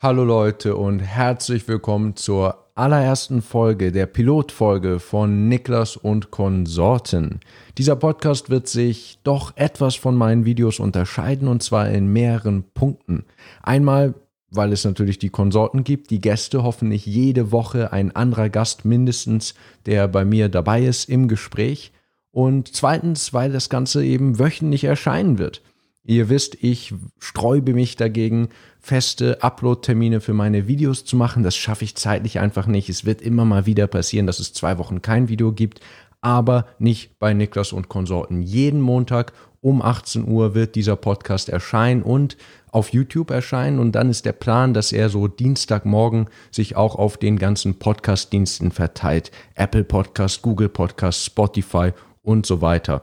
Hallo Leute und herzlich willkommen zur allerersten Folge der Pilotfolge von Niklas und Konsorten. Dieser Podcast wird sich doch etwas von meinen Videos unterscheiden und zwar in mehreren Punkten. Einmal, weil es natürlich die Konsorten gibt, die Gäste hoffentlich jede Woche ein anderer Gast mindestens, der bei mir dabei ist im Gespräch. Und zweitens, weil das Ganze eben wöchentlich erscheinen wird. Ihr wisst, ich sträube mich dagegen, feste Upload-Termine für meine Videos zu machen. Das schaffe ich zeitlich einfach nicht. Es wird immer mal wieder passieren, dass es zwei Wochen kein Video gibt, aber nicht bei Niklas und Konsorten. Jeden Montag um 18 Uhr wird dieser Podcast erscheinen und auf YouTube erscheinen und dann ist der Plan, dass er so Dienstagmorgen sich auch auf den ganzen Podcast-Diensten verteilt. Apple Podcast, Google Podcast, Spotify und so weiter.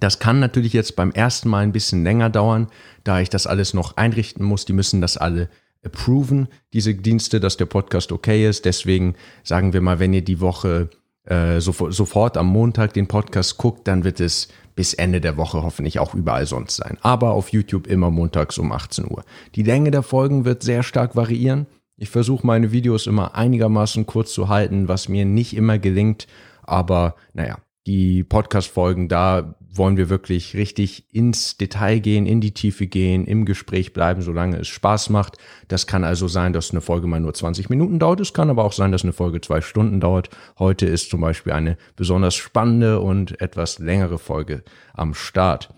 Das kann natürlich jetzt beim ersten Mal ein bisschen länger dauern, da ich das alles noch einrichten muss. Die müssen das alle approven, diese Dienste, dass der Podcast okay ist. Deswegen sagen wir mal, wenn ihr die Woche äh, so, sofort am Montag den Podcast guckt, dann wird es bis Ende der Woche hoffentlich auch überall sonst sein. Aber auf YouTube immer montags um 18 Uhr. Die Länge der Folgen wird sehr stark variieren. Ich versuche meine Videos immer einigermaßen kurz zu halten, was mir nicht immer gelingt. Aber naja, die Podcast-Folgen, da wollen wir wirklich richtig ins Detail gehen, in die Tiefe gehen, im Gespräch bleiben, solange es Spaß macht. Das kann also sein, dass eine Folge mal nur 20 Minuten dauert. Es kann aber auch sein, dass eine Folge zwei Stunden dauert. Heute ist zum Beispiel eine besonders spannende und etwas längere Folge am Start.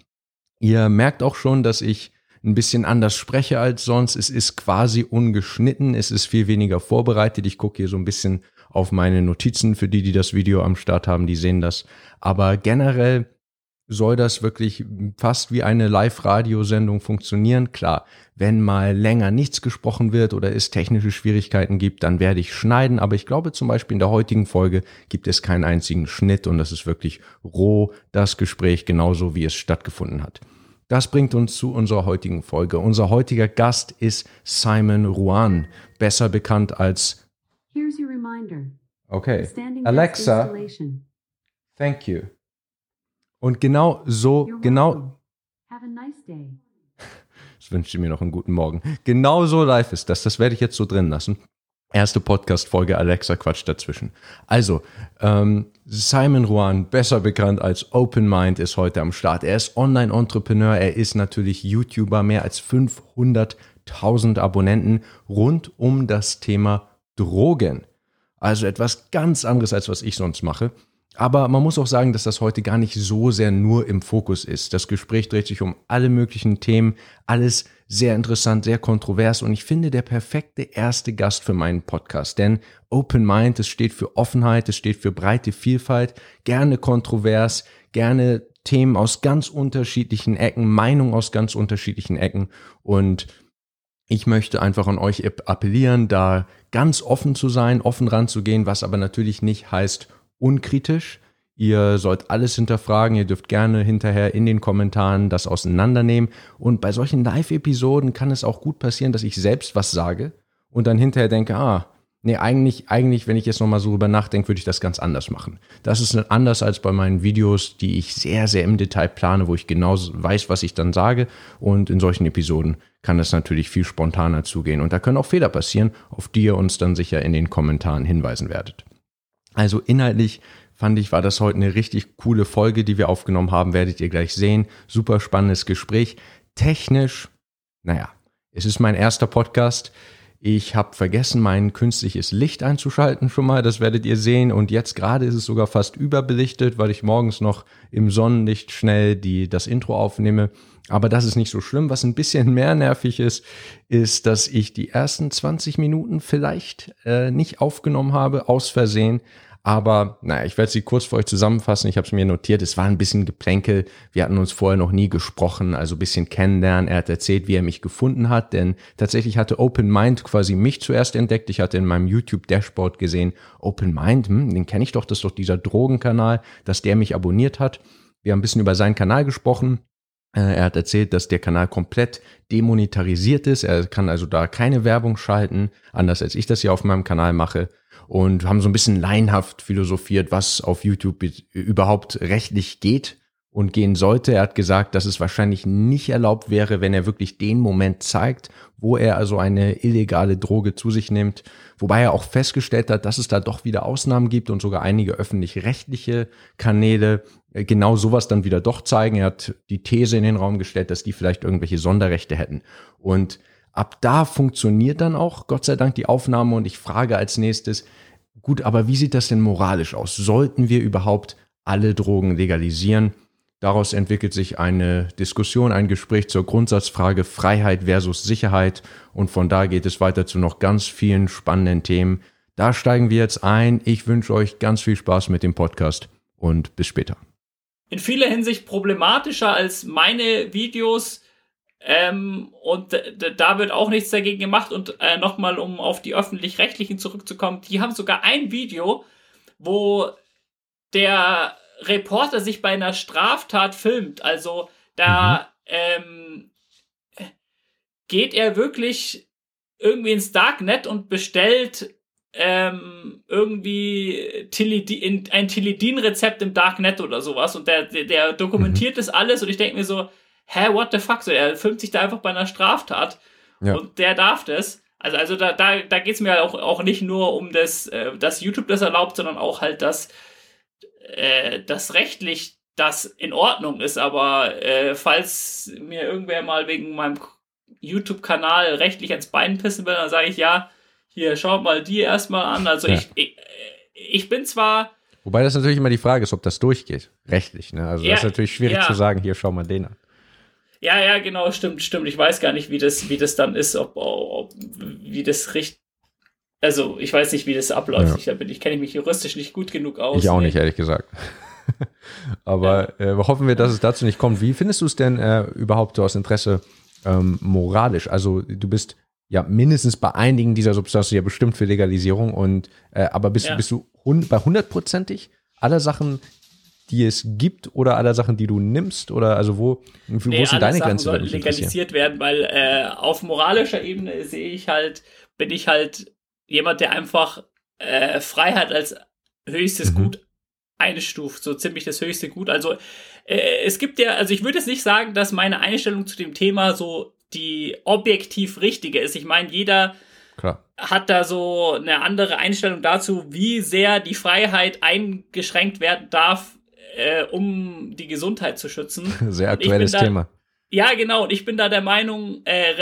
Ihr merkt auch schon, dass ich ein bisschen anders spreche als sonst. Es ist quasi ungeschnitten. Es ist viel weniger vorbereitet. Ich gucke hier so ein bisschen auf meine Notizen. Für die, die das Video am Start haben, die sehen das. Aber generell soll das wirklich fast wie eine Live-Radiosendung funktionieren. Klar, wenn mal länger nichts gesprochen wird oder es technische Schwierigkeiten gibt, dann werde ich schneiden. Aber ich glaube zum Beispiel in der heutigen Folge gibt es keinen einzigen Schnitt und das ist wirklich roh, das Gespräch genauso wie es stattgefunden hat. Das bringt uns zu unserer heutigen Folge. Unser heutiger Gast ist Simon Ruan, besser bekannt als Here's your reminder. Okay. Alexa, thank you. Und genau so, genau. Have a nice day. ich wünsche mir noch einen guten Morgen. Genau so live ist das. Das werde ich jetzt so drin lassen. Erste Podcast-Folge, Alexa Quatsch dazwischen. Also, ähm, Simon Ruan, besser bekannt als Open Mind, ist heute am Start. Er ist Online-Entrepreneur, er ist natürlich YouTuber, mehr als 500.000 Abonnenten rund um das Thema Drogen. Also etwas ganz anderes, als was ich sonst mache. Aber man muss auch sagen, dass das heute gar nicht so sehr nur im Fokus ist. Das Gespräch dreht sich um alle möglichen Themen, alles sehr interessant, sehr kontrovers und ich finde der perfekte erste Gast für meinen Podcast. Denn Open Mind, es steht für Offenheit, es steht für breite Vielfalt, gerne kontrovers, gerne Themen aus ganz unterschiedlichen Ecken, Meinungen aus ganz unterschiedlichen Ecken und ich möchte einfach an euch appellieren, da ganz offen zu sein, offen ranzugehen, was aber natürlich nicht heißt unkritisch. Ihr sollt alles hinterfragen, ihr dürft gerne hinterher in den Kommentaren das auseinandernehmen. Und bei solchen Live-Episoden kann es auch gut passieren, dass ich selbst was sage und dann hinterher denke, ah, nee, eigentlich, eigentlich, wenn ich jetzt nochmal so drüber nachdenke, würde ich das ganz anders machen. Das ist anders als bei meinen Videos, die ich sehr, sehr im Detail plane, wo ich genau weiß, was ich dann sage. Und in solchen Episoden kann das natürlich viel spontaner zugehen. Und da können auch Fehler passieren, auf die ihr uns dann sicher in den Kommentaren hinweisen werdet. Also inhaltlich fand ich, war das heute eine richtig coole Folge, die wir aufgenommen haben, werdet ihr gleich sehen. Super spannendes Gespräch. Technisch, naja, es ist mein erster Podcast. Ich habe vergessen, mein künstliches Licht einzuschalten schon mal, das werdet ihr sehen. Und jetzt gerade ist es sogar fast überbelichtet, weil ich morgens noch im Sonnenlicht schnell die, das Intro aufnehme. Aber das ist nicht so schlimm. Was ein bisschen mehr nervig ist, ist, dass ich die ersten 20 Minuten vielleicht äh, nicht aufgenommen habe, aus Versehen. Aber naja, ich werde sie kurz für euch zusammenfassen. Ich habe es mir notiert. Es war ein bisschen Geplänkel. Wir hatten uns vorher noch nie gesprochen, also ein bisschen kennenlernen. Er hat erzählt, wie er mich gefunden hat, denn tatsächlich hatte Open Mind quasi mich zuerst entdeckt. Ich hatte in meinem YouTube-Dashboard gesehen, Open Mind, hm, den kenne ich doch, das ist doch dieser Drogenkanal, dass der mich abonniert hat. Wir haben ein bisschen über seinen Kanal gesprochen. Äh, Er hat erzählt, dass der Kanal komplett demonetarisiert ist. Er kann also da keine Werbung schalten, anders als ich das hier auf meinem Kanal mache. Und haben so ein bisschen laienhaft philosophiert, was auf YouTube überhaupt rechtlich geht und gehen sollte. Er hat gesagt, dass es wahrscheinlich nicht erlaubt wäre, wenn er wirklich den Moment zeigt, wo er also eine illegale Droge zu sich nimmt. Wobei er auch festgestellt hat, dass es da doch wieder Ausnahmen gibt und sogar einige öffentlich-rechtliche Kanäle äh, genau sowas dann wieder doch zeigen. Er hat die These in den Raum gestellt, dass die vielleicht irgendwelche Sonderrechte hätten. Und ab da funktioniert dann auch, Gott sei Dank, die Aufnahme. Und ich frage als nächstes, gut, aber wie sieht das denn moralisch aus? Sollten wir überhaupt alle Drogen legalisieren? Daraus entwickelt sich eine Diskussion, ein Gespräch zur Grundsatzfrage Freiheit versus Sicherheit und von da geht es weiter zu noch ganz vielen spannenden Themen. Da steigen wir jetzt ein. Ich wünsche euch ganz viel Spaß mit dem Podcast und bis später. In vieler Hinsicht problematischer als meine Videos ähm, und da wird auch nichts dagegen gemacht und äh, nochmal, um auf die öffentlich-rechtlichen zurückzukommen, die haben sogar ein Video, wo der Reporter sich bei einer Straftat filmt. Also da mhm. ähm, geht er wirklich irgendwie ins Darknet und bestellt ähm, irgendwie Tilidin, ein Tilidin-Rezept im Darknet oder sowas und der, der, der dokumentiert mhm. das alles und ich denke mir so, hä, what the fuck? So, er filmt sich da einfach bei einer Straftat ja. und der darf das. Also, also da, da, da geht es mir auch, auch nicht nur um das, äh, dass YouTube das erlaubt, sondern auch halt, dass äh, dass rechtlich das in Ordnung ist, aber äh, falls mir irgendwer mal wegen meinem YouTube-Kanal rechtlich ans Bein pissen will, dann sage ich ja, hier, schaut mal die erstmal an. Also ja. ich, ich, ich bin zwar. Wobei das natürlich immer die Frage ist, ob das durchgeht, rechtlich. Ne? Also ja, das ist natürlich schwierig ja. zu sagen, hier, schau mal den an. Ja, ja, genau, stimmt, stimmt. Ich weiß gar nicht, wie das, wie das dann ist, ob, ob wie das richtig also, ich weiß nicht, wie das abläuft. Ja. Ich, ich kenne mich juristisch nicht gut genug aus. Ich auch nee. nicht, ehrlich gesagt. Aber ja. äh, hoffen wir, dass es dazu nicht kommt. Wie findest du es denn äh, überhaupt so aus Interesse ähm, moralisch? Also, du bist ja mindestens bei einigen dieser Substanzen ja bestimmt für Legalisierung und äh, aber bist, ja. bist du hund bei hundertprozentig aller Sachen, die es gibt oder aller Sachen, die du nimmst oder also wo, wo nee, sind deine Grenzen? legalisiert werden, weil äh, auf moralischer Ebene sehe ich halt, bin ich halt jemand, der einfach äh, Freiheit als höchstes mhm. Gut einstuft, so ziemlich das höchste Gut. Also äh, es gibt ja, also ich würde jetzt nicht sagen, dass meine Einstellung zu dem Thema so die objektiv richtige ist. Ich meine, jeder Klar. hat da so eine andere Einstellung dazu, wie sehr die Freiheit eingeschränkt werden darf, äh, um die Gesundheit zu schützen. Sehr aktuelles da, Thema. Ja, genau. Und ich bin da der Meinung, äh,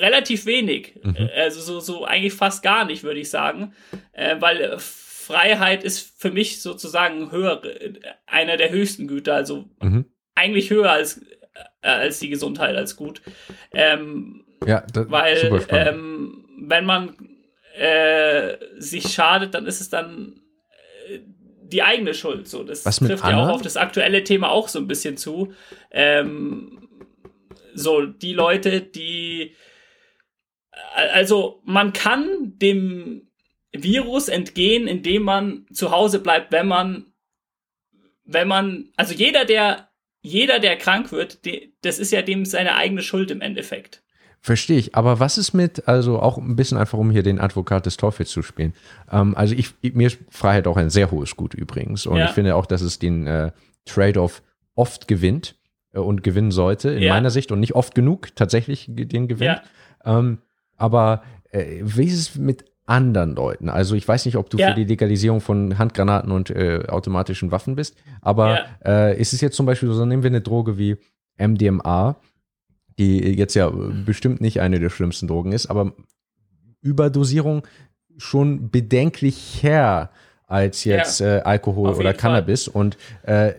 relativ wenig. Mhm. Äh, also so, so eigentlich fast gar nicht, würde ich sagen. Äh, weil äh, Freiheit ist für mich sozusagen höher, äh, einer der höchsten Güter, also mhm. eigentlich höher als, äh, als die Gesundheit als Gut. Ähm, ja, das, weil ähm, wenn man äh, sich schadet, dann ist es dann die eigene Schuld. So, das trifft ja auch auf das aktuelle Thema auch so ein bisschen zu. Ähm, so, die Leute, die also man kann dem Virus entgehen, indem man zu Hause bleibt, wenn man, wenn man, also jeder, der, jeder, der krank wird, die, das ist ja dem seine eigene Schuld im Endeffekt. Verstehe ich. Aber was ist mit, also auch ein bisschen einfach, um hier den Advokat des Teufels zu spielen. Ähm, also ich, mir ist Freiheit auch ein sehr hohes Gut übrigens. Und ja. ich finde auch, dass es den äh, Trade-off oft gewinnt äh, und gewinnen sollte, in ja. meiner Sicht, und nicht oft genug tatsächlich den gewinnt. Ja. Ähm, aber äh, wie ist es mit anderen Leuten? Also ich weiß nicht, ob du ja. für die Legalisierung von Handgranaten und äh, automatischen Waffen bist, aber ja. äh, ist es jetzt zum Beispiel so, nehmen wir eine Droge wie MDMA, die jetzt ja bestimmt nicht eine der schlimmsten Drogen ist, aber Überdosierung schon bedenklich her als jetzt ja, äh, Alkohol oder Cannabis. Fall. Und äh,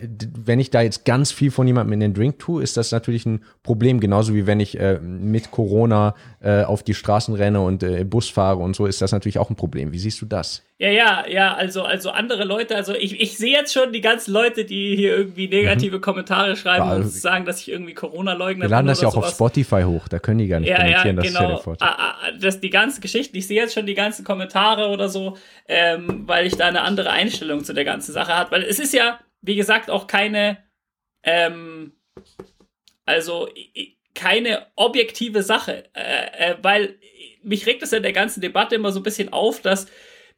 wenn ich da jetzt ganz viel von jemandem in den Drink tue, ist das natürlich ein Problem. Genauso wie wenn ich äh, mit Corona äh, auf die Straßen renne und äh, Bus fahre und so, ist das natürlich auch ein Problem. Wie siehst du das? Ja, ja, ja, also, also andere Leute, also ich, ich sehe jetzt schon die ganzen Leute, die hier irgendwie negative mhm. Kommentare schreiben ja, also, und sagen, dass ich irgendwie Corona-Leugner bin. Wir laden das ja auch sowas. auf Spotify hoch, da können die gar nicht ja, kommentieren, ja, genau. das ist ja ah, ah, das die ganzen Geschichten, ich sehe jetzt schon die ganzen Kommentare oder so, ähm, weil ich da eine andere Einstellung zu der ganzen Sache habe. Weil es ist ja, wie gesagt, auch keine, ähm, also keine objektive Sache, äh, äh, weil mich regt es in der ganzen Debatte immer so ein bisschen auf, dass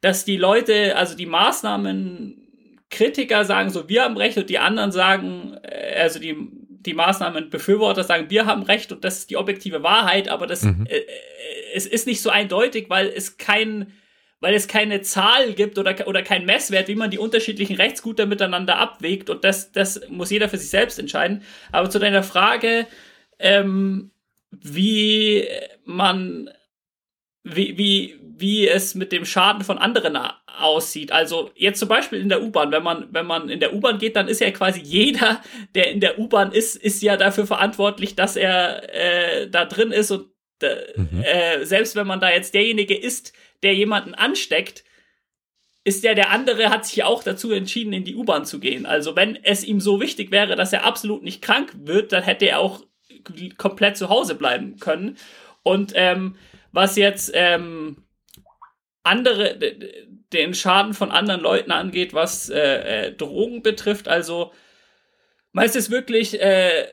dass die Leute, also die Maßnahmen Kritiker sagen so, wir haben Recht und die anderen sagen, äh, also die, die Maßnahmenbefürworter sagen, wir haben Recht und das ist die objektive Wahrheit, aber das, Mhm. äh, äh, es ist nicht so eindeutig, weil es kein, weil es keine Zahl gibt oder, oder kein Messwert, wie man die unterschiedlichen Rechtsgüter miteinander abwägt und das, das muss jeder für sich selbst entscheiden. Aber zu deiner Frage, ähm, wie man, wie, wie, wie es mit dem Schaden von anderen aussieht. Also jetzt zum Beispiel in der U-Bahn, wenn man, wenn man in der U-Bahn geht, dann ist ja quasi jeder, der in der U-Bahn ist, ist ja dafür verantwortlich, dass er äh, da drin ist und äh, Mhm. äh, selbst wenn man da jetzt derjenige ist, der jemanden ansteckt, ist ja der andere hat sich ja auch dazu entschieden, in die U-Bahn zu gehen. Also wenn es ihm so wichtig wäre, dass er absolut nicht krank wird, dann hätte er auch komplett zu Hause bleiben können. Und ähm, was jetzt ähm, andere den Schaden von anderen Leuten angeht, was äh, äh, Drogen betrifft, also meinst du wirklich äh,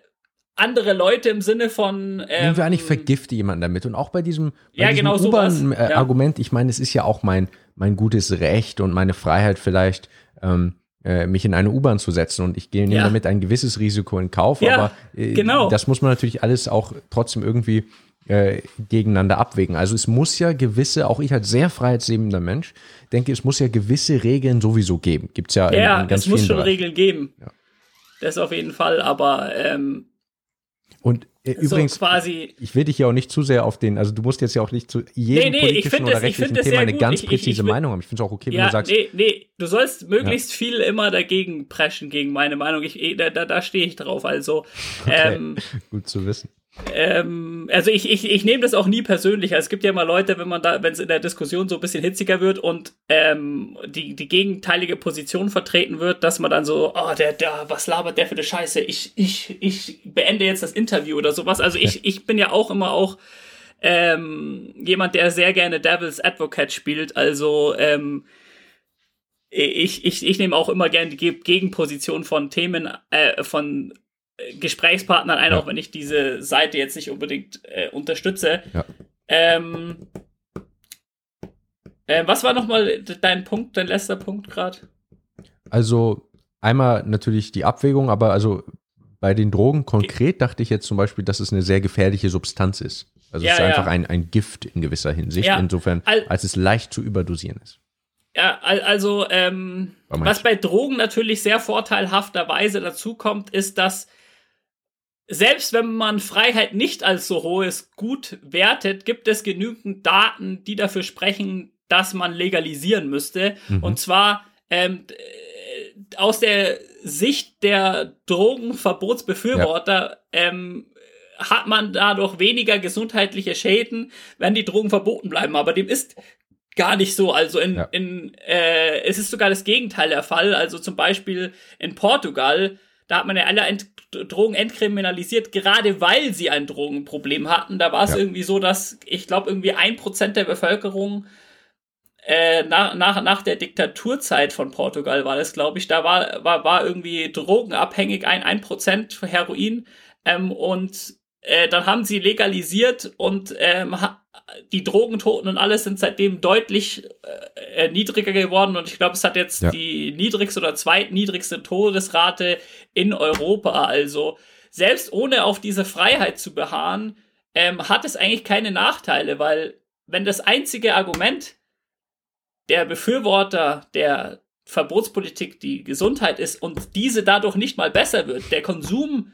andere Leute im Sinne von ähm, Nehmen wir eigentlich vergifte jemanden damit. Und auch bei diesem, bei Ja, diesem genau. Ja. U-Bahn-Argument, ich meine, es ist ja auch mein, mein gutes Recht und meine Freiheit vielleicht, ähm, äh, mich in eine U-Bahn zu setzen und ich gehe nehme Ja. damit ein gewisses Risiko in Kauf, Ja, aber äh, genau. das muss man natürlich alles auch trotzdem irgendwie äh, gegeneinander abwägen. Also es muss ja gewisse, auch ich als sehr freiheitsliebender Mensch, denke, es muss ja gewisse Regeln sowieso geben. Gibt es ja, in, ja, in ganz es muss schon Bereichen. Regeln geben. Ja. Das auf jeden Fall, aber ähm, Und äh, übrigens, so quasi ich will dich ja auch nicht zu sehr auf den, also du musst jetzt ja auch nicht zu jedem Nee, nee, ich politischen oder das- ich rechtlichen Thema eine gut. ganz Ich- ich- präzise ich will- Meinung haben. Ich finde es auch okay, wenn Ja, du sagst, nee, nee, du sollst möglichst viel immer dagegen preschen gegen meine Meinung. Ich, eh, da da, da stehe ich drauf. Also, ähm, gut zu wissen. Ähm, also ich, ich, ich nehme das auch nie persönlich. Also es gibt ja immer Leute, wenn man da, wenn es in der Diskussion so ein bisschen hitziger wird und ähm, die, die gegenteilige Position vertreten wird, dass man dann so, oh, der, der, was labert der für eine Scheiße? Ich, ich, ich beende jetzt das Interview oder sowas. Also ich, ich bin ja auch immer auch ähm, jemand, der sehr gerne Devil's Advocate spielt. Also ähm, ich, ich, ich nehme auch immer gerne die Ge- Gegenposition von Themen, äh, von Gesprächspartnern ein, Ja. auch wenn ich diese Seite jetzt nicht unbedingt äh, unterstütze. Ja. Ähm, äh, was war nochmal dein Punkt, dein letzter Punkt gerade? Also einmal natürlich die Abwägung, aber also bei den Drogen konkret dachte ich jetzt zum Beispiel, dass es eine sehr gefährliche Substanz ist. Also Ja, es ist einfach ein, ein Gift in gewisser Hinsicht, insofern, Al- als es leicht zu überdosieren ist. Ja, al- also ähm, was bei Drogen natürlich sehr vorteilhafterweise dazu kommt, ist, dass selbst wenn man Freiheit nicht als so hohes Gut wertet, gibt es genügend Daten, die dafür sprechen, dass man legalisieren müsste. Mhm. Und zwar ähm, äh, aus der Sicht der Drogenverbotsbefürworter ähm, hat man dadurch weniger gesundheitliche Schäden, wenn die Drogen verboten bleiben. Aber dem ist gar nicht so. Also in, Ja. in äh, es ist sogar das Gegenteil der Fall. Also zum Beispiel in Portugal, da hat man ja alle Ent Drogen entkriminalisiert, gerade weil sie ein Drogenproblem hatten. Da war es Ja. irgendwie so, dass ich glaube irgendwie ein Prozent der Bevölkerung äh, nach, nach, nach der Diktaturzeit von Portugal war das, glaube ich, da war, war, war irgendwie drogenabhängig, ein, ein Prozent Heroin. Ähm, und äh, dann haben sie legalisiert und ähm, ha- die Drogentoten und alles sind seitdem deutlich äh, niedriger geworden und ich glaube, es hat jetzt Ja. die niedrigste oder zweitniedrigste Todesrate in Europa. Also selbst ohne auf diese Freiheit zu beharren, ähm, hat es eigentlich keine Nachteile, weil wenn das einzige Argument der Befürworter der Verbotspolitik die Gesundheit ist und diese dadurch nicht mal besser wird, der Konsum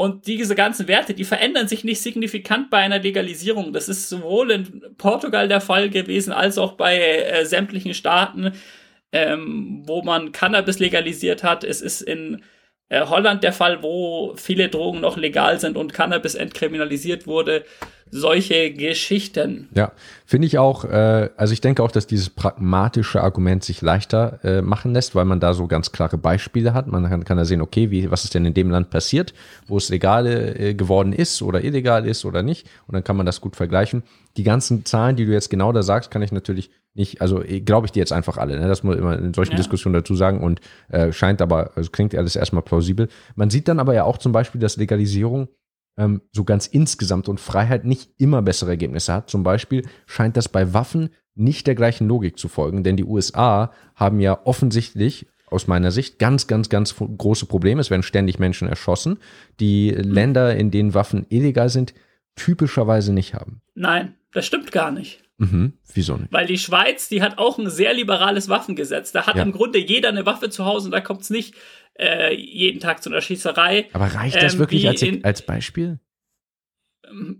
und diese ganzen Werte, die verändern sich nicht signifikant bei einer Legalisierung. Das ist sowohl in Portugal der Fall gewesen, als auch bei äh, sämtlichen Staaten, ähm, wo man Cannabis legalisiert hat. Es ist in äh, Holland der Fall, wo viele Drogen noch legal sind und Cannabis entkriminalisiert wurde. Solche Geschichten. Ja, finde ich auch, äh, also ich denke auch, dass dieses pragmatische Argument sich leichter äh, machen lässt, weil man da so ganz klare Beispiele hat. Man kann, kann da sehen, okay, wie, was ist denn in dem Land passiert, wo es legal äh, geworden ist oder illegal ist oder nicht. Und dann kann man das gut vergleichen. Die ganzen Zahlen, die du jetzt genau da sagst, kann ich natürlich nicht, also äh, glaube ich dir jetzt einfach alle. Ne? Das muss man in solchen Ja. Diskussionen dazu sagen und äh, scheint aber, also klingt alles erstmal plausibel. Man sieht dann aber ja auch zum Beispiel, dass Legalisierung ähm, so ganz insgesamt und Freiheit nicht immer bessere Ergebnisse hat. Zum Beispiel scheint das bei Waffen nicht der gleichen Logik zu folgen, denn die USA haben ja offensichtlich aus meiner Sicht ganz, ganz, ganz große Probleme. Es werden ständig Menschen erschossen, die Länder, in denen Waffen illegal sind, typischerweise nicht haben. Nein, das stimmt gar nicht. Mhm. Wieso nicht? Weil die Schweiz, die hat auch ein sehr liberales Waffengesetz. Da hat Ja. im Grunde jeder eine Waffe zu Hause und da kommt es nicht äh, jeden Tag zu einer Schießerei. Aber reicht das Ähm, wirklich als, in- als Beispiel?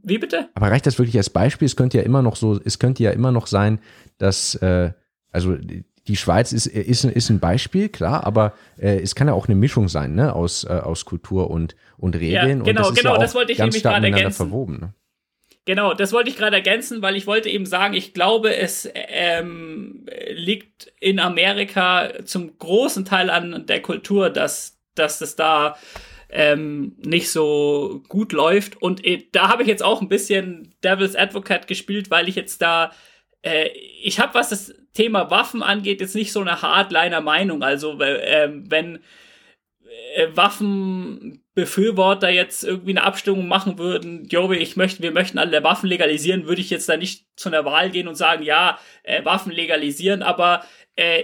Wie bitte? Aber reicht das wirklich als Beispiel? Es könnte ja immer noch so, es könnte ja immer noch sein, dass, äh, also die Schweiz ist, ist, ist ein Beispiel, klar, aber äh, es kann ja auch eine Mischung sein, ne, aus, äh, aus Kultur und, und Regeln. genau, und das ist genau, ja auch das wollte ich ganz nämlich gerade ergänzen. verwoben. Ne? Genau, das wollte ich gerade ergänzen, weil ich wollte eben sagen, ich glaube, es ähm, liegt in Amerika zum großen Teil an der Kultur, dass, dass es da ähm, nicht so gut läuft. Und äh, da habe ich jetzt auch ein bisschen Devil's Advocate gespielt, weil ich jetzt da, äh, ich habe, was das Thema Waffen angeht, jetzt nicht so eine Hardliner Meinung. Also äh, wenn äh, Waffenbefürworter jetzt irgendwie eine Abstimmung machen würden, Jobe, ich möchte, wir möchten alle Waffen legalisieren, würde ich jetzt da nicht zu einer Wahl gehen und sagen, ja, äh, Waffen legalisieren, aber äh,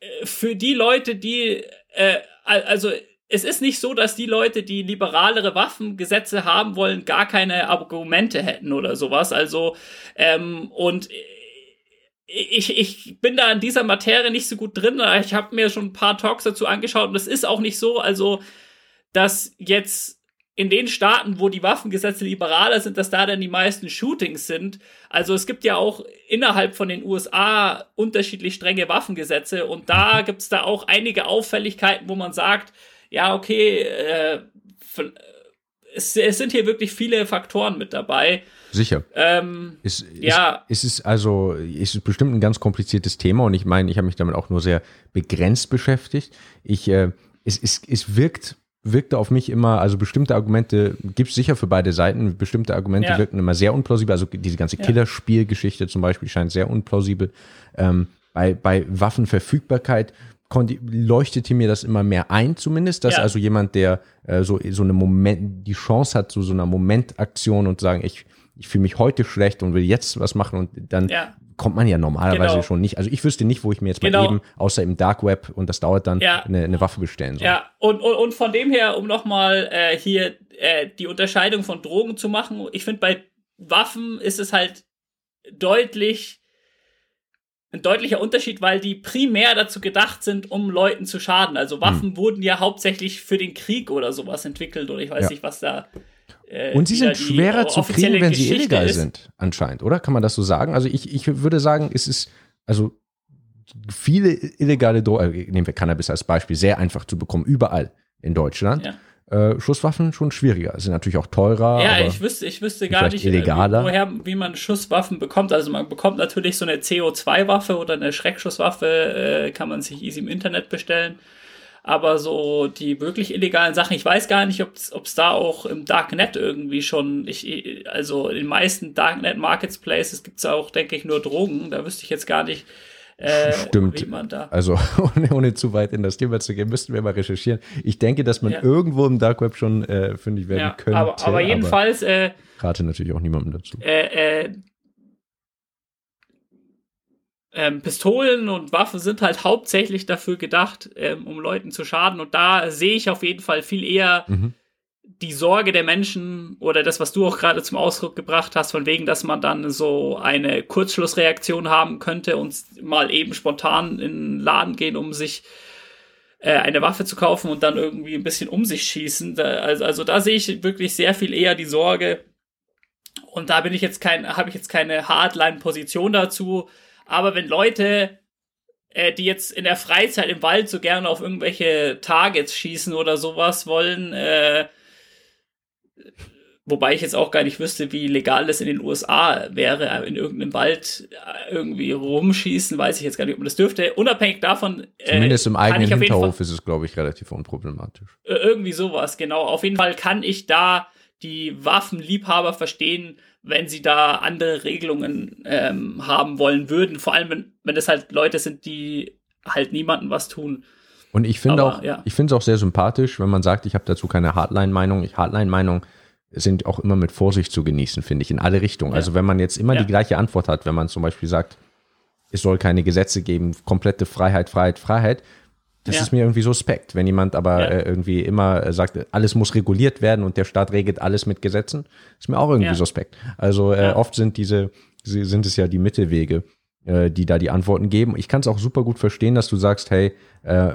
äh, für die Leute, die, äh, al- also es ist nicht so, dass die Leute, die liberalere Waffengesetze haben wollen, gar keine Argumente hätten oder sowas. Also, ähm, und ich, ich bin da in dieser Materie nicht so gut drin. Ich habe mir schon ein paar Talks dazu angeschaut und es ist auch nicht so, also, dass jetzt in den Staaten, wo die Waffengesetze liberaler sind, dass da dann die meisten Shootings sind. Also es gibt ja auch innerhalb von den USA unterschiedlich strenge Waffengesetze und da gibt's da auch einige Auffälligkeiten, wo man sagt, ja, okay, äh, es, es sind hier wirklich viele Faktoren mit dabei. Sicher. Ähm, Es, ist, Ja. es ist also, es ist bestimmt ein ganz kompliziertes Thema und ich meine, ich habe mich damit auch nur sehr begrenzt beschäftigt. Ich, äh, es, es, es wirkt, wirkte auf mich immer, also bestimmte Argumente gibt es sicher für beide Seiten, bestimmte Argumente Ja. wirken immer sehr unplausibel, also diese ganze Ja. Killerspielgeschichte zum Beispiel scheint sehr unplausibel. Ähm, bei, bei Waffenverfügbarkeit konnte, leuchtete mir das immer mehr ein, zumindest, dass Ja. also jemand, der äh, so, so eine Moment, die Chance hat, zu so einer Momentaktion und sagen, ich, ich fühle mich heute schlecht und will jetzt was machen und dann Ja. Kommt man ja normalerweise Genau. schon nicht. Also ich wüsste nicht, wo ich mir jetzt mal Genau. eben, außer im Dark Web und das dauert dann, Ja. eine, eine Waffe bestellen soll. Ja, und, und, und von dem her, um nochmal äh, hier äh, die Unterscheidung von Drogen zu machen, ich finde, bei Waffen ist es halt deutlich ein deutlicher Unterschied, weil die primär dazu gedacht sind, um Leuten zu schaden. Also Waffen wurden ja hauptsächlich für den Krieg oder sowas entwickelt oder ich weiß Ja. nicht, was da. Äh, Und sie sind schwerer zu kriegen, wenn sie Geschichte illegal ist. sind, anscheinend, oder? Kann man das so sagen? Also ich, ich würde sagen, es ist, also viele illegale Drogen, äh, nehmen wir Cannabis als Beispiel, sehr einfach zu bekommen, überall in Deutschland. Ja. Äh, Schusswaffen schon schwieriger, sind natürlich auch teurer. Ja, aber ich wüsste, ich wüsste gar nicht, illegaler. Wie, woher, wie man Schusswaffen bekommt. Also man bekommt natürlich so eine CO2-Waffe oder eine Schreckschusswaffe, äh, kann man sich easy im Internet bestellen. Aber so die wirklich illegalen Sachen, ich weiß gar nicht, ob es da auch im Darknet irgendwie schon, ich, also in den meisten Darknet Marketplaces gibt es auch, denke ich, nur Drogen. Da wüsste ich jetzt gar nicht, äh, Stimmt. wie man da. Also ohne, ohne zu weit in das Thema zu gehen, müssten wir mal recherchieren. Ich denke, dass man Ja. irgendwo im Dark Web schon äh, fündig werden Ja, könnte. aber, aber jedenfalls, äh, rate natürlich auch niemandem dazu. äh, äh, ähm, Pistolen und Waffen sind halt hauptsächlich dafür gedacht, ähm, um Leuten zu schaden. Und da sehe ich auf jeden Fall viel eher Mhm. die Sorge der Menschen oder das, was du auch gerade zum Ausdruck gebracht hast, von wegen, dass man dann so eine Kurzschlussreaktion haben könnte und mal eben spontan in den Laden gehen, um sich äh, eine Waffe zu kaufen und dann irgendwie ein bisschen um sich schießen. Da, also, also da sehe ich wirklich sehr viel eher die Sorge. Und da bin ich jetzt kein, habe ich jetzt keine Hardline-Position dazu. Aber wenn Leute, äh, die jetzt in der Freizeit im Wald so gerne auf irgendwelche Targets schießen oder sowas wollen, äh, wobei ich jetzt auch gar nicht wüsste, wie legal das in den USA wäre, äh, in irgendeinem Wald äh, irgendwie rumschießen, weiß ich jetzt gar nicht, ob man das dürfte. Unabhängig davon. äh, Zumindest im eigenen jeden Fall- Hinterhof ist es, glaube ich, relativ unproblematisch. irgendwie sowas, genau. Auf jeden Fall kann ich da die Waffenliebhaber verstehen, wenn sie da andere Regelungen ähm, haben wollen würden. Vor allem, wenn, wenn es halt Leute sind, die halt niemandem was tun. Und ich finde auch, ja. ich finde es auch sehr sympathisch, wenn man sagt, ich habe dazu keine Hardline-Meinung. Ich Hardline-Meinung sind auch immer mit Vorsicht zu genießen, finde ich, in alle Richtungen. Ja. Also wenn man jetzt immer Ja. die gleiche Antwort hat, wenn man zum Beispiel sagt, es soll keine Gesetze geben, komplette Freiheit, Freiheit, Freiheit, das Ja. ist mir irgendwie suspekt. Wenn jemand aber Ja. äh, irgendwie immer äh, sagt, alles muss reguliert werden und der Staat regelt alles mit Gesetzen, ist mir auch irgendwie Ja. suspekt. Also äh, oft sind diese, sind es ja die Mittelwege, äh, die da die Antworten geben. Ich kann es auch super gut verstehen, dass du sagst, hey, äh,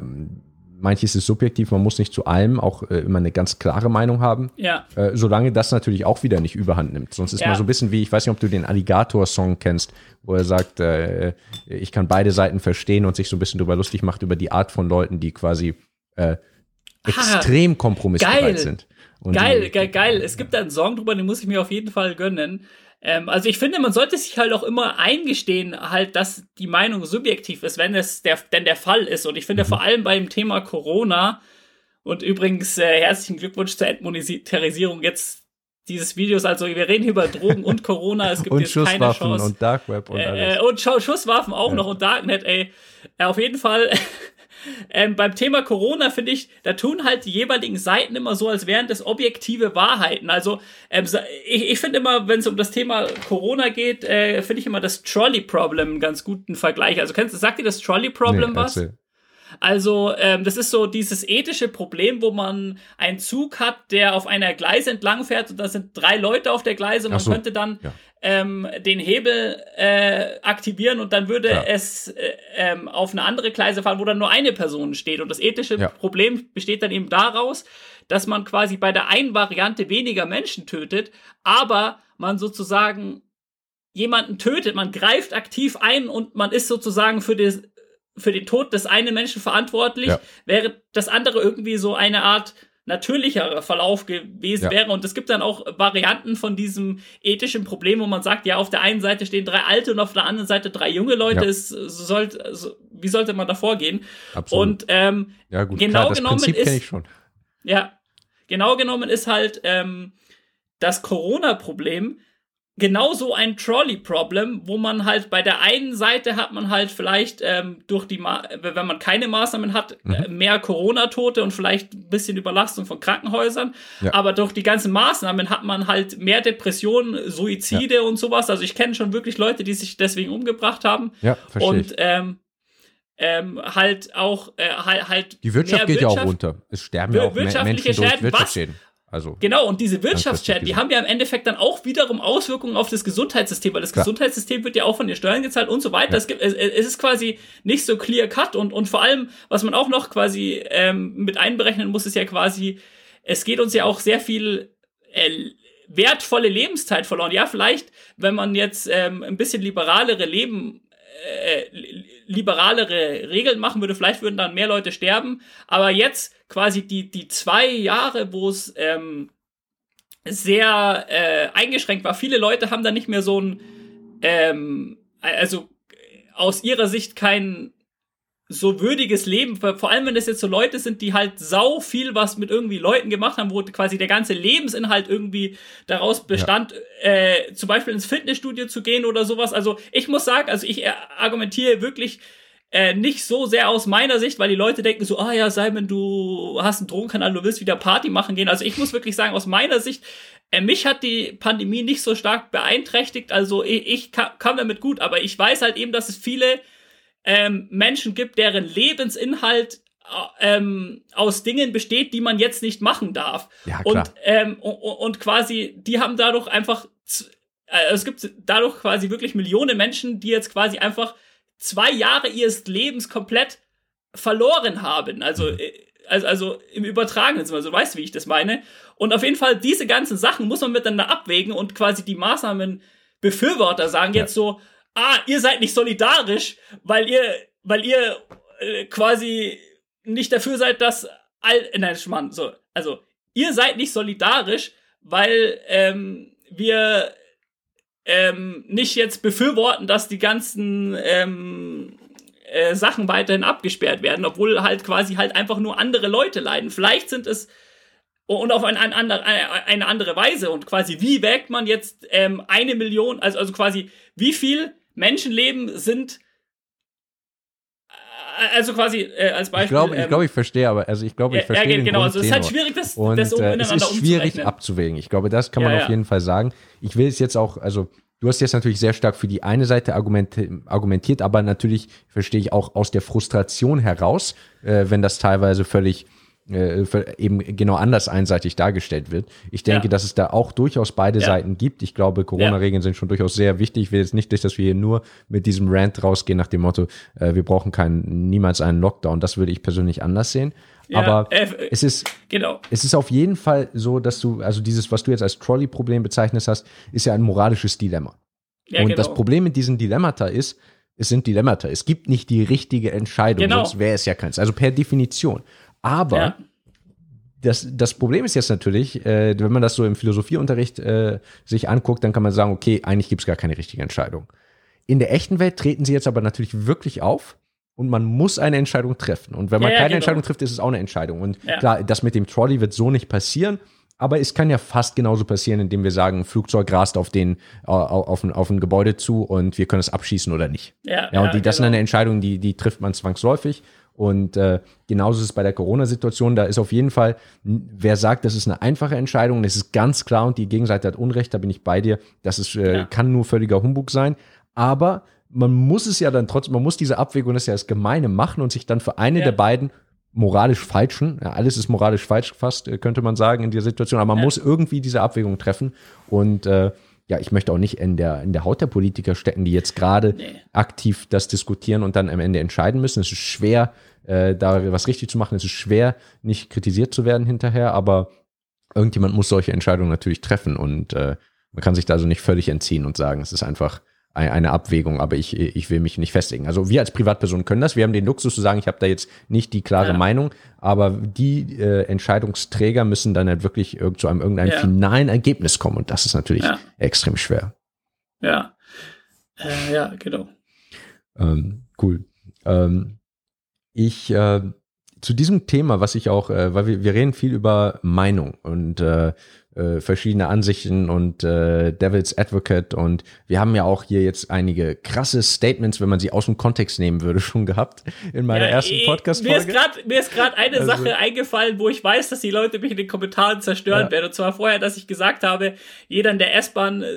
manches ist subjektiv, man muss nicht zu allem auch äh, immer eine ganz klare Meinung haben. Ja. Äh, solange das natürlich auch wieder nicht überhand nimmt. Sonst ist Ja. man so ein bisschen wie, ich weiß nicht, ob du den Alligator-Song kennst, wo er sagt, äh, ich kann beide Seiten verstehen und sich so ein bisschen drüber lustig macht über die Art von Leuten, die quasi äh, extrem kompromissbereit geil. sind. Und Geil, geil, geil. Es gibt da einen Song drüber, den muss ich mir auf jeden Fall gönnen. Ähm, also ich finde, man sollte sich halt auch immer eingestehen, halt, dass die Meinung subjektiv ist, wenn es der, denn der Fall ist. Und ich finde Mhm. vor allem beim Thema Corona und übrigens äh, herzlichen Glückwunsch zur Entmonetarisierung jetzt dieses Videos. Also wir reden hier über Drogen und Corona. Es gibt und jetzt keine Schusswaffen Chance. und Dark Web und alles. Äh, und Schu- Schusswaffen auch Ja. noch und Darknet, ey. Äh, auf jeden Fall. Ähm, beim Thema Corona finde ich, da tun halt die jeweiligen Seiten immer so, als wären das objektive Wahrheiten. Also ähm, ich, ich finde immer, wenn es um das Thema Corona geht, äh, finde ich immer das Trolley-Problem einen ganz guten Vergleich. Also kennst du, sagt dir das Trolley-Problem Nee, was? erzähl. Also, ähm, das ist so dieses ethische Problem, wo man einen Zug hat, der auf einer Gleise entlang fährt und da sind drei Leute auf der Gleise und man so, könnte dann ja. ähm, den Hebel äh, aktivieren und dann würde Ja. es äh, ähm, auf eine andere Gleise fahren, wo dann nur eine Person steht. Und das ethische Ja. Problem besteht dann eben daraus, dass man quasi bei der einen Variante weniger Menschen tötet, aber man sozusagen jemanden tötet, man greift aktiv ein und man ist sozusagen für das für den Tod des einen Menschen verantwortlich, Ja. während das andere irgendwie so eine Art natürlicherer Verlauf gewesen Ja. wäre. Und es gibt dann auch Varianten von diesem ethischen Problem, wo man sagt, ja, auf der einen Seite stehen drei alte und auf der anderen Seite drei junge Leute. Ja. Es sollte, also, wie sollte man da vorgehen? Absolut. Und ähm, ja, gut, genau klar, das genommen Prinzip ist- ich schon. ja, genau genommen ist halt ähm, das Corona-Problem genauso ein Trolley-Problem, wo man halt bei der einen Seite hat man halt vielleicht ähm, durch die, Ma wenn man keine Maßnahmen hat, Mhm. äh, mehr Corona-Tote und vielleicht ein bisschen Überlastung von Krankenhäusern. Ja. Aber durch die ganzen Maßnahmen hat man halt mehr Depressionen, Suizide und sowas. Also ich kenne schon wirklich Leute, die sich deswegen umgebracht haben. Ja, verstehe und ähm, ähm, halt auch äh, halt, halt Die Wirtschaft geht ja auch Wirtschaft- runter. Es sterben ja auch Menschen durch Schäden, was? Also, Genau, und diese Wirtschaftsschäden, die haben ja im Endeffekt dann auch wiederum Auswirkungen auf das Gesundheitssystem, weil das Klar. Gesundheitssystem wird ja auch von den Steuern gezahlt und so weiter. Ja. Es, gibt, es, es ist quasi nicht so clear cut und, und vor allem, was man auch noch quasi ähm, mit einberechnen muss, ist ja quasi, es geht uns ja auch sehr viel äh, wertvolle Lebenszeit verloren. Ja, vielleicht, wenn man jetzt ähm, ein bisschen liberalere Leben äh, li- liberalere Regeln machen würde, vielleicht würden dann mehr Leute sterben. Aber jetzt quasi die, die zwei Jahre, wo es ähm, sehr äh, eingeschränkt war, viele Leute haben da nicht mehr so ein, ähm, also aus ihrer Sicht kein so würdiges Leben, vor allem wenn das jetzt so Leute sind, die halt sau viel was mit irgendwie Leuten gemacht haben, wo quasi der ganze Lebensinhalt irgendwie daraus bestand, äh, zum Beispiel ins Fitnessstudio zu gehen oder sowas. Also ich muss sagen, also ich äh, argumentiere wirklich äh, nicht so sehr aus meiner Sicht, weil die Leute denken so, ah ja, Simon, du hast einen Drogenkanal, du willst wieder Party machen gehen. Also ich muss wirklich sagen, aus meiner Sicht, äh, mich hat die Pandemie nicht so stark beeinträchtigt. Also ich, ich kam, kam damit gut, aber ich weiß halt eben, dass es viele ähm, Menschen gibt, deren Lebensinhalt äh, ähm, aus Dingen besteht, die man jetzt nicht machen darf. ja, klar. Und, ähm, und, und quasi, die haben dadurch einfach, äh, es gibt dadurch quasi wirklich Millionen Menschen, die jetzt quasi einfach zwei Jahre ihres Lebens komplett verloren haben. Also, Mhm. äh, also, also im übertragenen Sinne, also du weißt, wie ich das meine. Und auf jeden Fall, diese ganzen Sachen muss man miteinander abwägen und quasi die Maßnahmen Befürworter sagen Ja. jetzt so, ah, ihr seid nicht solidarisch, weil ihr, weil ihr äh, quasi nicht dafür seid, dass all, äh, nein, Schmarrn, so, also ihr seid nicht solidarisch, weil ähm, wir ähm, nicht jetzt befürworten, dass die ganzen ähm, äh, Sachen weiterhin abgesperrt werden, obwohl halt quasi halt einfach nur andere Leute leiden. Vielleicht sind es und auf ein, ein, ander- eine, andere Weise und quasi wie wägt man jetzt ähm, eine Million, also, also quasi wie viel Menschenleben sind also quasi äh, als Beispiel. Ich glaube, ich, ähm, glaube, ich verstehe, aber also ich glaube, ich verstehe ja, genau, also es ist halt schwierig, das, Und das äh, es ist schwierig abzuwägen. Ich glaube, das kann man Ja, auf jeden Fall sagen. Ich will es jetzt auch, also du hast jetzt natürlich sehr stark für die eine Seite argumentiert, aber natürlich verstehe ich auch aus der Frustration heraus, äh, wenn das teilweise völlig äh, eben genau anders einseitig dargestellt wird. Ich denke, Ja. dass es da auch durchaus beide Ja. Seiten gibt. Ich glaube, Corona-Regeln sind schon durchaus sehr wichtig. Ich will jetzt nicht, dass wir hier nur mit diesem Rant rausgehen nach dem Motto, äh, wir brauchen keinen, niemals einen Lockdown. Das würde ich persönlich anders sehen. Ja, Aber äh, es ist, Genau. es ist auf jeden Fall so, dass du, also dieses, was du jetzt als Trolley-Problem bezeichnet hast, ist ja ein moralisches Dilemma. Ja, und genau. das Problem mit diesen Dilemmata ist, es sind Dilemmata. Es gibt nicht die richtige Entscheidung, Genau. sonst wäre es ja keins. Also per Definition. Aber Ja. das, das Problem ist jetzt natürlich, äh, wenn man das so im Philosophieunterricht äh, sich anguckt, dann kann man sagen, okay, eigentlich gibt es gar keine richtige Entscheidung. In der echten Welt treten sie jetzt aber natürlich wirklich auf und man muss eine Entscheidung treffen. Und wenn man Ja, keine genau. Entscheidung trifft, ist es auch eine Entscheidung. Und klar, das mit dem Trolley wird so nicht passieren. Aber es kann ja fast genauso passieren, indem wir sagen, ein Flugzeug rast auf den, auf, ein, auf ein Gebäude zu und wir können es abschießen oder nicht. Ja, Ja, und die, das sind genau. eine Entscheidung, die, die trifft man zwangsläufig. Und äh, genauso ist es bei der Corona-Situation. Da ist auf jeden Fall, wer sagt, das ist eine einfache Entscheidung, das ist ganz klar und die Gegenseite hat Unrecht, da bin ich bei dir. Das ist, äh, Ja. kann nur völliger Humbug sein. Aber man muss es ja dann trotzdem, man muss diese Abwägung, das ist ja das Gemeine machen und sich dann für eine Ja. der beiden moralisch falschen, ja, alles ist moralisch falsch fast, äh, könnte man sagen in dieser Situation, aber man muss irgendwie diese Abwägung treffen und äh, ja, ich möchte auch nicht in der, in der Haut der Politiker stecken, die jetzt gerade Nee. aktiv das diskutieren und dann am Ende entscheiden müssen. Es ist schwer, äh, da was richtig zu machen. Es ist schwer, nicht kritisiert zu werden hinterher, aber irgendjemand muss solche Entscheidungen natürlich treffen und äh, man kann sich da also nicht völlig entziehen und sagen, es ist einfach ein- eine Abwägung, aber ich, ich will mich nicht festlegen. Also wir als Privatperson können das. Wir haben den Luxus zu sagen, ich habe da jetzt nicht die klare Ja. Meinung, aber die äh, Entscheidungsträger müssen dann halt wirklich zu einem irgendeinem Ja. finalen Ergebnis kommen und das ist natürlich Ja. extrem schwer. Ja. Äh, ja, genau. Ähm, cool. Ähm, ich äh, zu diesem Thema, was ich auch, äh, weil wir, wir reden viel über Meinung und äh, äh, verschiedene Ansichten und äh, Devil's Advocate und wir haben ja auch hier jetzt einige krasse Statements, wenn man sie aus dem Kontext nehmen würde, schon gehabt in meiner Ja, ersten Podcast-Folge. Mir ist gerade eine Also- Sache eingefallen, wo ich weiß, dass die Leute mich in den Kommentaren zerstören Ja. werden. Und zwar vorher, dass ich gesagt habe, jeder in der S-Bahn, äh,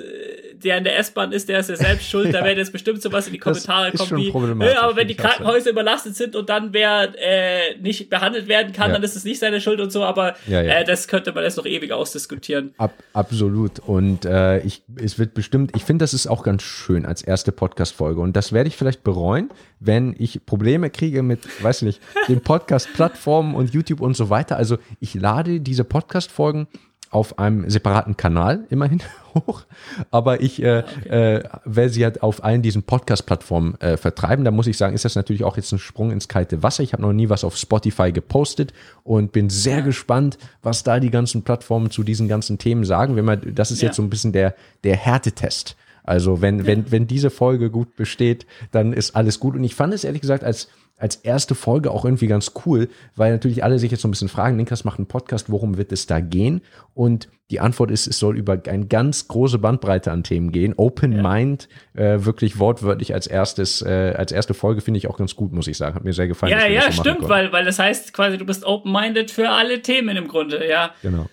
der in der S-Bahn ist, der ist ja selbst schuld. Da Ja. werden jetzt bestimmt sowas in die Kommentare kommen wie, äh, aber wenn die. Krankenhäuser überlastet sind und dann wer äh, nicht behandelt werden kann, dann ist es nicht seine Schuld und so. Aber. Äh, das könnte man jetzt noch ewig ausdiskutieren. Ab, absolut. Und äh, ich, es wird bestimmt, ich finde, das ist auch ganz schön als erste Podcast-Folge. Und das werde ich vielleicht bereuen, wenn ich Probleme kriege mit, weiß nicht, den Podcast-Plattformen und YouTube und so weiter. Also ich lade diese Podcast-Folgen auf einem separaten Kanal immerhin hoch, aber ich äh, äh, werde sie halt auf allen diesen Podcast-Plattformen äh, vertreiben. Da muss ich sagen, ist das natürlich auch jetzt ein Sprung ins kalte Wasser. Ich habe noch nie was auf Spotify gepostet und bin sehr gespannt, was da die ganzen Plattformen zu diesen ganzen Themen sagen. Wenn man, das ist Ja. jetzt so ein bisschen der, der Härtetest. Also wenn, wenn, wenn diese Folge gut besteht, dann ist alles gut. Und ich fand es ehrlich gesagt als, als erste Folge auch irgendwie ganz cool, weil natürlich alle sich jetzt so ein bisschen fragen, Niklas macht einen Podcast, worum wird es da gehen? Und die Antwort ist, es soll über eine ganz große Bandbreite an Themen gehen. Open Mind, äh, wirklich wortwörtlich als erstes, äh, als erste Folge finde ich auch ganz gut, muss ich sagen. Hat mir sehr gefallen. Ja, ja, so stimmt, weil, weil das heißt quasi, du bist open-minded für alle Themen im Grunde, ja. Genau.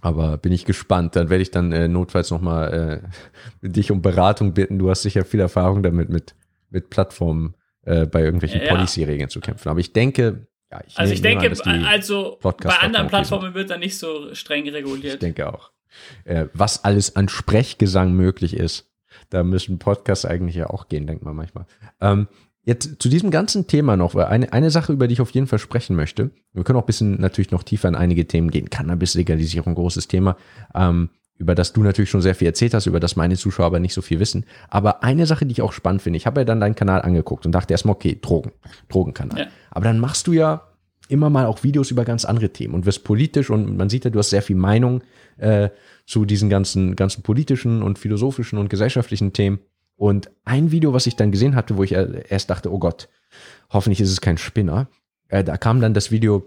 Aber bin ich gespannt. Dann werde ich dann äh, notfalls nochmal äh, dich um Beratung bitten. Du hast sicher viel Erfahrung damit, mit, mit Plattformen äh, bei irgendwelchen Ja. Policy-Regeln zu kämpfen. Aber ich denke, ja, ich, Also ich denke, an, also bei anderen. Plattformen wird da nicht so streng ich reguliert. denke auch. Äh, was alles an Sprechgesang möglich ist, da müssen Podcasts eigentlich ja auch gehen, denkt man manchmal. Ähm, jetzt zu diesem ganzen Thema noch, weil eine, eine Sache, über die ich auf jeden Fall sprechen möchte. Wir können auch ein bisschen natürlich noch tiefer in einige Themen gehen. Cannabis-Legalisierung, großes Thema. Ähm, über das du natürlich schon sehr viel erzählt hast, über das meine Zuschauer aber nicht so viel wissen. Aber eine Sache, die ich auch spannend finde, ich habe ja dann deinen Kanal angeguckt und dachte erstmal, okay, Drogen, Drogenkanal. Ja. Aber dann machst du ja immer mal auch Videos über ganz andere Themen und wirst politisch und man sieht ja, du hast sehr viel Meinung äh, zu diesen ganzen, ganzen politischen und philosophischen und gesellschaftlichen Themen. Und ein Video, was ich dann gesehen hatte, wo ich erst dachte, oh Gott, hoffentlich ist es kein Spinner, äh, da kam dann das Video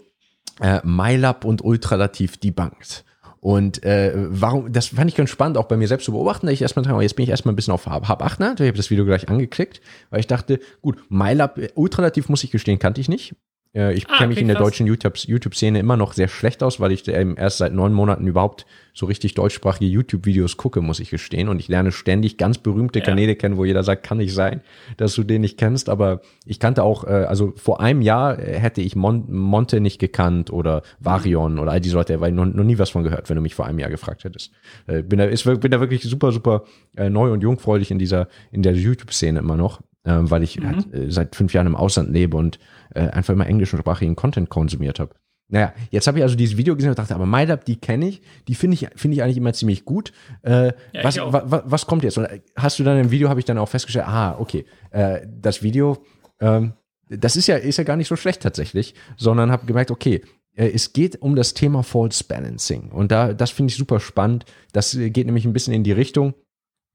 äh, MyLab und Ultralativ debunked. Und äh, warum, das fand ich ganz spannend, auch bei mir selbst zu beobachten, da ich erstmal dachte, oh, jetzt bin ich erstmal ein bisschen auf Hab, Hab 8, ne? Ich habe das Video gleich angeklickt, weil ich dachte, gut, MyLab, äh, ultralativ muss ich gestehen, kannte ich nicht. Äh, Ich Ah, kenne mich okay, in der krass. deutschen YouTube- YouTube-Szene immer noch sehr schlecht aus, weil ich ähm, erst seit neun Monaten überhaupt so richtig deutschsprachige YouTube-Videos gucke, muss ich gestehen. Und ich lerne ständig ganz berühmte Ja. Kanäle kennen, wo jeder sagt, kann nicht sein, dass du den nicht kennst. Aber ich kannte auch, äh, also vor einem Jahr äh, hätte ich Mon Monte nicht gekannt oder Varion oder all diese Leute, weil ich noch, noch nie was von gehört, wenn du mich vor einem Jahr gefragt hättest. Äh, bin, da, ist, bin da wirklich super, super äh, neu und jungfräulich in dieser, in der YouTube-Szene immer noch, äh, weil ich halt, äh, seit fünf Jahren im Ausland lebe und äh, einfach immer englischsprachigen Content konsumiert habe. Naja, jetzt habe ich also dieses Video gesehen und dachte, aber MyLab, die kenne ich, die finde ich, finde ich eigentlich immer ziemlich gut. Äh, Ja, was, wa, wa, was kommt jetzt? Und äh, hast du dann im Video, habe ich dann auch festgestellt, ah, okay, äh, das Video, ähm, das ist ja, ist ja gar nicht so schlecht tatsächlich, sondern habe gemerkt, okay, äh, es geht um das Thema False Balancing. Und da, das finde ich super spannend. Das äh, geht nämlich ein bisschen in die Richtung,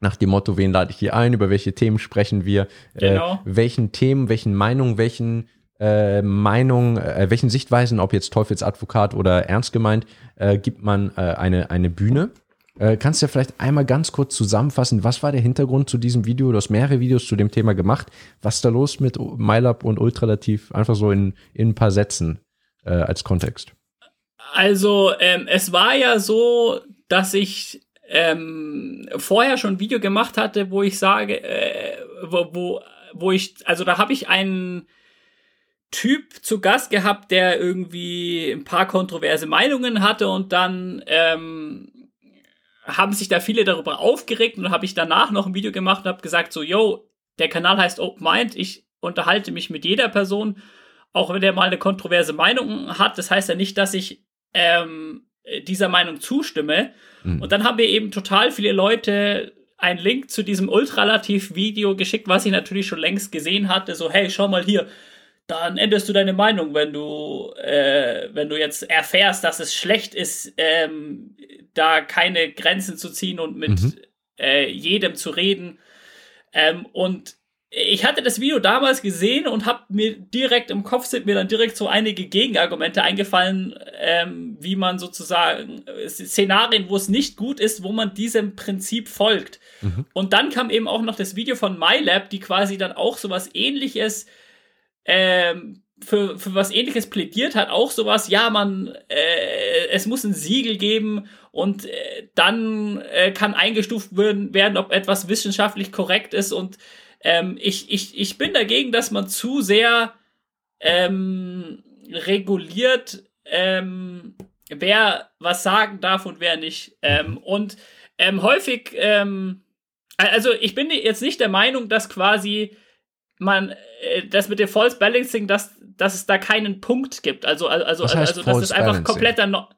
nach dem Motto, wen lade ich hier ein, über welche Themen sprechen wir, Genau. äh, welchen Themen, welchen Meinungen, welchen äh, Meinungen, äh, welchen Sichtweisen, ob jetzt Teufelsadvokat oder ernst gemeint, äh, gibt man äh, eine, eine Bühne. Äh, kannst du ja vielleicht einmal ganz kurz zusammenfassen, was war der Hintergrund zu diesem Video? Du hast mehrere Videos zu dem Thema gemacht. Was ist da los mit MyLab und Ultralativ? Einfach so in, in ein paar Sätzen äh, als Kontext. Also, ähm, es war ja so, dass ich ähm, vorher schon ein Video gemacht hatte, wo ich sage, äh, wo, wo, wo ich, also da habe ich einen Typ zu Gast gehabt, der irgendwie ein paar kontroverse Meinungen hatte und dann ähm, haben sich da viele darüber aufgeregt und habe ich danach noch ein Video gemacht und habe gesagt so, yo, der Kanal heißt Open Mind, ich unterhalte mich mit jeder Person, auch wenn der mal eine kontroverse Meinung hat. Das heißt ja nicht, dass ich ähm, dieser Meinung zustimme. Mhm. Und dann haben wir eben total viele Leute einen Link zu diesem Ultralativ-Video geschickt, was ich natürlich schon längst gesehen hatte. So, hey, schau mal hier, dann änderst du deine Meinung, wenn du, äh, wenn du jetzt erfährst, dass es schlecht ist, ähm, da keine Grenzen zu ziehen und mit Mhm. äh, jedem zu reden. Ähm, und ich hatte das Video damals gesehen und habe mir direkt im Kopf sind mir dann direkt so einige Gegenargumente eingefallen, ähm, wie man sozusagen äh, Szenarien, wo es nicht gut ist, wo man diesem Prinzip folgt. Mhm. Und dann kam eben auch noch das Video von MyLab, die quasi dann auch sowas ähnliches ähm, für, für was ähnliches plädiert hat, auch sowas, ja, man, äh, es muss ein Siegel geben und äh, dann äh, kann eingestuft werden, werden, ob etwas wissenschaftlich korrekt ist und ähm, ich, ich, ich bin dagegen, dass man zu sehr ähm, reguliert, ähm, wer was sagen darf und wer nicht. Ähm, und ähm, häufig, ähm, also ich bin jetzt nicht der Meinung, dass quasi man äh, das mit dem False Balancing, dass, dass es da keinen Punkt gibt. Also, also, also, also False es einfach Balancing? kompletter no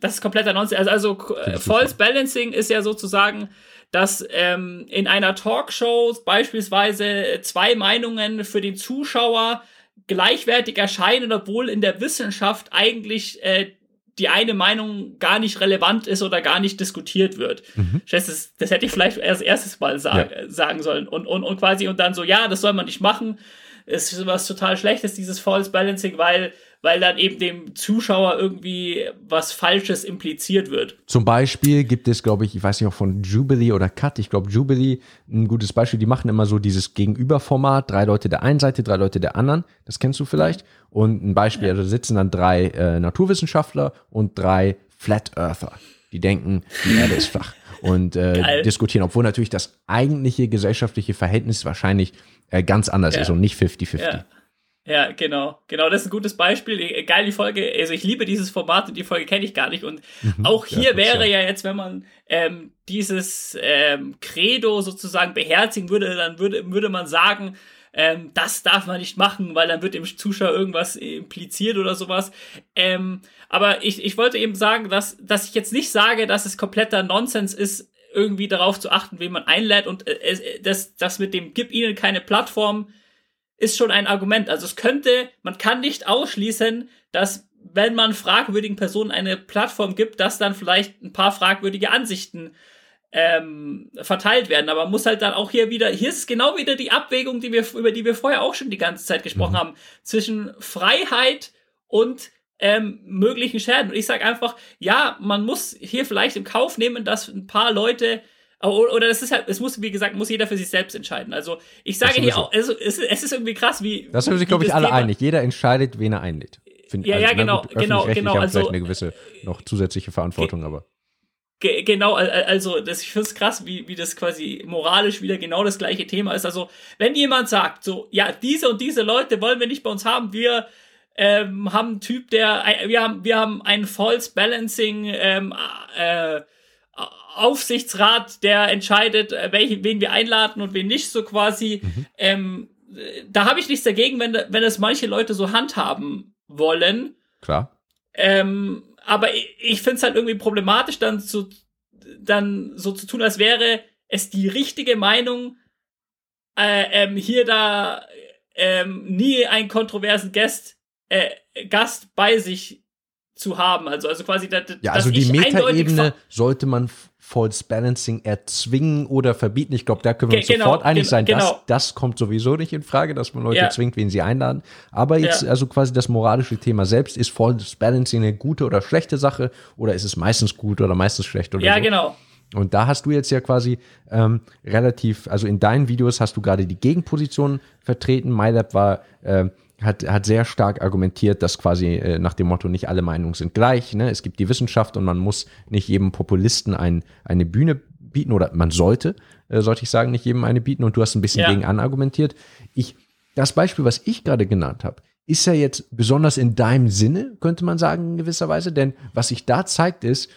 das ist kompletter Nonsens. Also, also äh, False. Balancing ist ja sozusagen, dass ähm, in einer Talkshow beispielsweise zwei Meinungen für den Zuschauer gleichwertig erscheinen, obwohl in der Wissenschaft eigentlich äh, die eine Meinung gar nicht relevant ist oder gar nicht diskutiert wird. Mhm. Das, das hätte ich vielleicht erst erstes Mal sag, äh, sagen sollen. Und, und, und quasi, und dann so, ja, das soll man nicht machen. Es ist was total Schlechtes, dieses False Balancing, weil, weil dann eben dem Zuschauer irgendwie was Falsches impliziert wird. Zum Beispiel gibt es, glaube ich, ich weiß nicht, auch von Jubilee oder Cut, ich glaube Jubilee, ein gutes Beispiel, die machen immer so dieses Gegenüberformat, drei Leute der einen Seite, drei Leute der anderen, das kennst du vielleicht. Und ein Beispiel, da sitzen dann drei äh, Naturwissenschaftler und drei Flat Earther, die denken, die Erde ist flach und äh, diskutieren, obwohl natürlich das eigentliche gesellschaftliche Verhältnis wahrscheinlich äh, ganz anders Ja. ist und nicht 50-50. Ja. Ja, genau. Genau, das ist ein gutes Beispiel. E- Geil, die Folge. Also ich liebe dieses Format und die Folge kenne ich gar nicht. Und auch Mhm. Ja, hier das wäre ja. ja jetzt, wenn man ähm, dieses ähm, Credo sozusagen beherzigen würde, dann würde, würde man sagen, ähm, das darf man nicht machen, weil dann wird dem Zuschauer irgendwas impliziert oder sowas. Ähm, aber ich, ich wollte eben sagen, dass, dass ich jetzt nicht sage, dass es kompletter Nonsens ist, irgendwie darauf zu achten, wen man einlädt und äh, es- das, das mit dem gib ihnen keine Plattform ist schon ein Argument. Also es könnte, man kann nicht ausschließen, dass wenn man fragwürdigen Personen eine Plattform gibt, dass dann vielleicht ein paar fragwürdige Ansichten ähm, verteilt werden. Aber man muss halt dann auch hier wieder, hier ist genau wieder die Abwägung, die wir, über die wir vorher auch schon die ganze Zeit gesprochen Mhm. haben, zwischen Freiheit und ähm, möglichen Schäden. Und ich sage einfach, ja, man muss hier vielleicht im Kauf nehmen, dass ein paar Leute oder das ist halt, es muss, wie gesagt, muss jeder für sich selbst entscheiden. Also ich sage hier auch, also es, es ist irgendwie krass, wie. Das sind sich, glaube ich, alle Thema, einig. Jeder entscheidet, wen er einlädt. Find, ja, also, ja, genau, gut, genau, genau. Haben also, vielleicht eine gewisse noch zusätzliche Verantwortung, aber. Ge genau, also das, ich finde es krass, wie, wie das quasi moralisch wieder genau das gleiche Thema ist. Also, wenn jemand sagt, so, ja, diese und diese Leute wollen wir nicht bei uns haben, wir ähm, haben einen Typ, der, wir haben, wir haben ein False Balancing ähm, äh, Aufsichtsrat, der entscheidet, äh, welche, wen wir einladen und wen nicht, so quasi. Mhm. Ähm, da habe ich nichts dagegen, wenn, wenn es manche Leute so handhaben wollen. Klar. Ähm, aber ich, ich finde es halt irgendwie problematisch, dann zu, dann so zu tun, als wäre es die richtige Meinung, äh, ähm, hier da ähm, nie einen kontroversen Gast, äh, Gast bei sich zu haben. Also, also quasi, da, ja, also die Metaebene sollte man False Balancing erzwingen oder verbieten. Ich glaube, da können wir uns genau, sofort einig sein. Genau. Das, das kommt sowieso nicht in Frage, dass man Leute ja. zwingt, wen sie einladen. Aber jetzt, ja. also quasi das moralische Thema selbst, ist False Balancing eine gute oder schlechte Sache oder ist es meistens gut oder meistens schlecht oder Ja, so? genau. Und da hast du jetzt ja quasi ähm, relativ, also in deinen Videos hast du gerade die Gegenposition vertreten. MyLab war äh, hat, hat sehr stark argumentiert, dass quasi äh, nach dem Motto, nicht alle Meinungen sind gleich. Ne? Es gibt die Wissenschaft und man muss nicht jedem Populisten ein, eine Bühne bieten oder man sollte, äh, sollte ich sagen, nicht jedem eine bieten. Und du hast ein bisschen ja. gegen anargumentiert. Ich, das Beispiel, was ich gerade genannt habe, ist ja jetzt besonders in deinem Sinne, könnte man sagen, in gewisser Weise. Denn was sich da zeigt, ist,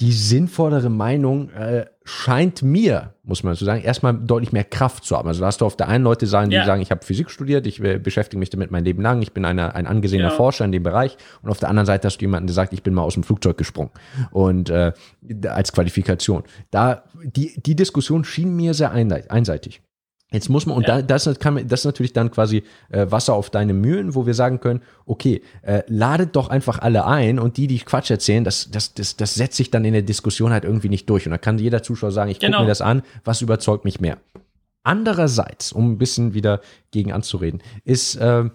die sinnvollere Meinung äh, scheint mir, muss man so sagen, erstmal deutlich mehr Kraft zu haben. Also da hast du auf der einen Leute sagen, die ja. sagen, ich habe Physik studiert, ich äh, beschäftige mich damit mein Leben lang, ich bin eine, ein angesehener ja. Forscher in dem Bereich. Und auf der anderen Seite hast du jemanden, der sagt, ich bin mal aus dem Flugzeug gesprungen und äh, als Qualifikation. Da die die Diskussion schien mir sehr einseitig. Jetzt muss man, und ja. da, das, kann, das ist natürlich dann quasi äh, Wasser auf deine Mühlen, wo wir sagen können, okay, äh, ladet doch einfach alle ein und die, die Quatsch erzählen, das, das, das, das setzt sich dann in der Diskussion halt irgendwie nicht durch. Und da kann jeder Zuschauer sagen, ich genau. gucke mir das an, was überzeugt mich mehr. Andererseits, um ein bisschen wieder gegen anzureden, ist, äh,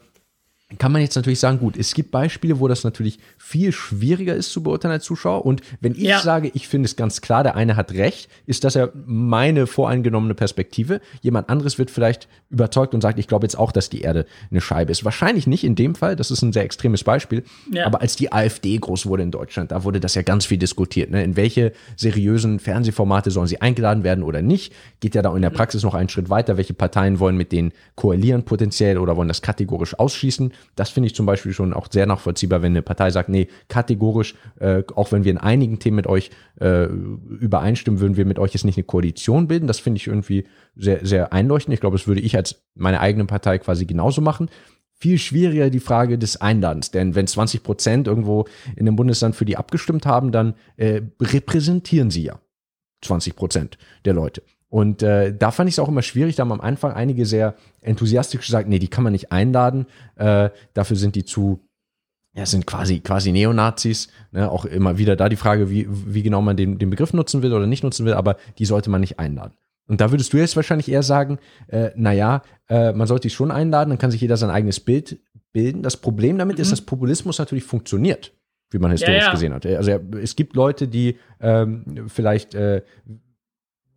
kann man jetzt natürlich sagen, gut, es gibt Beispiele, wo das natürlich viel schwieriger ist zu beurteilen als Zuschauer. Und wenn ich ja. sage, ich finde es ganz klar, der eine hat recht, ist das ja meine voreingenommene Perspektive. Jemand anderes wird vielleicht überzeugt und sagt, ich glaube jetzt auch, dass die Erde eine Scheibe ist. Wahrscheinlich nicht in dem Fall, das ist ein sehr extremes Beispiel. Ja. Aber als die AfD groß wurde in Deutschland, da wurde das ja ganz viel diskutiert. Ne? In welche seriösen Fernsehformate sollen sie eingeladen werden oder nicht? Geht ja da in der mhm. Praxis noch einen Schritt weiter. Welche Parteien wollen mit denen koalieren potenziell oder wollen das kategorisch ausschließen? Das finde ich zum Beispiel schon auch sehr nachvollziehbar, wenn eine Partei sagt, nee, kategorisch, äh, auch wenn wir in einigen Themen mit euch äh, übereinstimmen, würden wir mit euch jetzt nicht eine Koalition bilden. Das finde ich irgendwie sehr, sehr einleuchtend. Ich glaube, das würde ich als meine eigene Partei quasi genauso machen viel schwieriger die Frage des Einladens. Denn wenn 20 Prozent irgendwo in dem Bundesland für die abgestimmt haben, dann äh, repräsentieren sie ja 20 Prozent der Leute. Und äh, da fand ich es auch immer schwierig. Da haben am Anfang einige sehr enthusiastisch gesagt, nee, die kann man nicht einladen. Äh, dafür sind die zu, ja, sind quasi, quasi Neonazis. Ne? Auch immer wieder da die Frage, wie, wie genau man den, den Begriff nutzen will oder nicht nutzen will, aber die sollte man nicht einladen. Und da würdest du jetzt wahrscheinlich eher sagen, äh, naja, äh, man sollte die schon einladen, dann kann sich jeder sein eigenes Bild bilden. Das Problem damit mhm. ist, dass Populismus natürlich funktioniert wie man historisch ja, ja. gesehen hat. Also es gibt Leute, die ähm, vielleicht äh,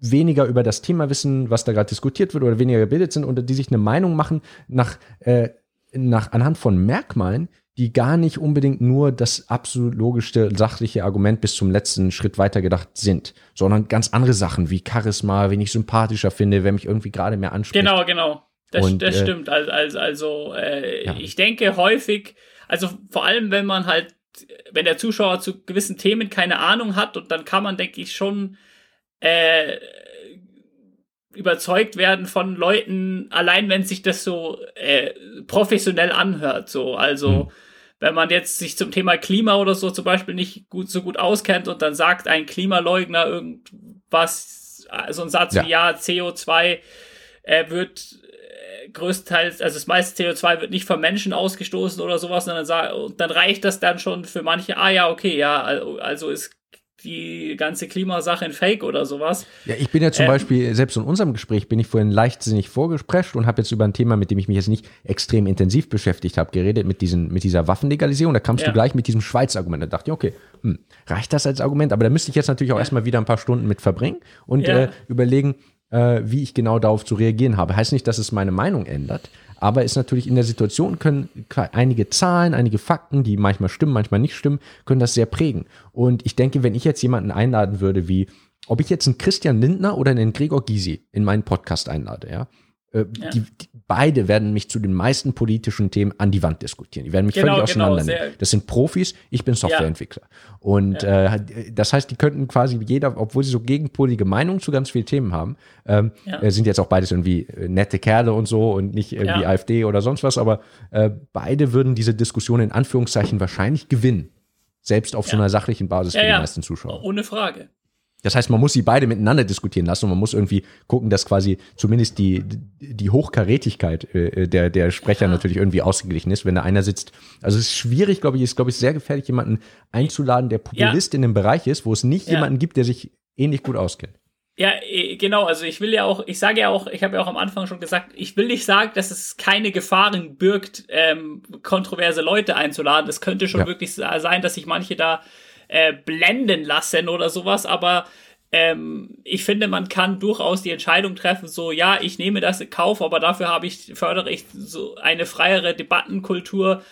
weniger über das Thema wissen, was da gerade diskutiert wird oder weniger gebildet sind und die sich eine Meinung machen nach, äh, nach anhand von Merkmalen, die gar nicht unbedingt nur das absolut logischste, sachliche Argument bis zum letzten Schritt weitergedacht sind, sondern ganz andere Sachen wie Charisma, wen ich sympathischer finde, wer mich irgendwie gerade mehr anspricht. Genau, genau. Das, und, das äh, stimmt. Also, also, also äh, ja. ich denke häufig, also vor allem, wenn man halt, wenn der Zuschauer zu gewissen Themen keine Ahnung hat und dann kann man, denke ich, schon äh, überzeugt werden von Leuten, allein wenn sich das so äh, professionell anhört. So, also mhm. wenn man jetzt sich zum Thema Klima oder so zum Beispiel nicht gut so gut auskennt und dann sagt ein Klimaleugner irgendwas, so ein Satz ja. wie ja CO2 äh, wird äh, größtenteils, also das meiste CO2 wird nicht von Menschen ausgestoßen oder sowas, und dann, und dann reicht das dann schon für manche, ah ja, okay, ja, also, also ist die ganze Klimasache ein Fake oder sowas. Ja, ich bin ja zum Ähm, Beispiel, selbst in unserem Gespräch bin ich vorhin leichtsinnig vorgesprescht und habe jetzt über ein Thema, mit dem ich mich jetzt nicht extrem intensiv beschäftigt habe, geredet, mit, diesen, mit dieser Waffenlegalisierung. Da kamst Ja. du gleich mit diesem Schweiz-Argument. Da dachte ich, okay, hm, reicht das als Argument? Aber da müsste ich jetzt natürlich auch erstmal wieder ein paar Stunden mit verbringen und Ja. äh, überlegen, äh, wie ich genau darauf zu reagieren habe. Heißt nicht, dass es meine Meinung ändert, aber ist natürlich in der Situation können einige Zahlen, einige Fakten, die manchmal stimmen, manchmal nicht stimmen, können das sehr prägen. Und ich denke, wenn ich jetzt jemanden einladen würde, wie ob ich jetzt einen Christian Lindner oder einen Gregor Gysi in meinen Podcast einlade, ja, äh, Ja. Die, die, beide werden mich zu den meisten politischen Themen an die Wand diskutieren. Die werden mich Genau, völlig genau, auseinandernehmen. sehr- das sind Profis, ich bin Softwareentwickler. Und äh, das heißt, die könnten quasi jeder, obwohl sie so gegenpolige Meinungen zu ganz vielen Themen haben, ähm, Ja. äh, sind jetzt auch beides irgendwie äh, nette Kerle und so und nicht irgendwie Ja. AfD oder sonst was, aber äh, beide würden diese Diskussion in Anführungszeichen wahrscheinlich gewinnen. Selbst auf so Ja. einer sachlichen Basis Ja, für die ja. meisten Zuschauer. Ohne Frage. Das heißt, man muss sie beide miteinander diskutieren lassen und man muss irgendwie gucken, dass quasi zumindest die, die Hochkarätigkeit äh, der, der Sprecher Ja. natürlich irgendwie ausgeglichen ist, wenn da einer sitzt. Also es ist schwierig, glaube ich, ist, glaube ich, sehr gefährlich, jemanden einzuladen, der Populist in dem Bereich ist, wo es nicht Ja. jemanden gibt, der sich ähnlich gut auskennt. Ja, eh, genau, also ich will ja auch, ich sage ja auch, ich habe ja auch am Anfang schon gesagt, ich will nicht sagen, dass es keine Gefahren birgt, ähm, kontroverse Leute einzuladen. Es könnte schon Ja. wirklich sein, dass sich manche da äh, blenden lassen oder sowas, aber ähm, ich finde, man kann durchaus die Entscheidung treffen, so, ja, ich nehme das in Kauf, aber dafür habe ich, fördere ich so eine freiere Debattenkultur.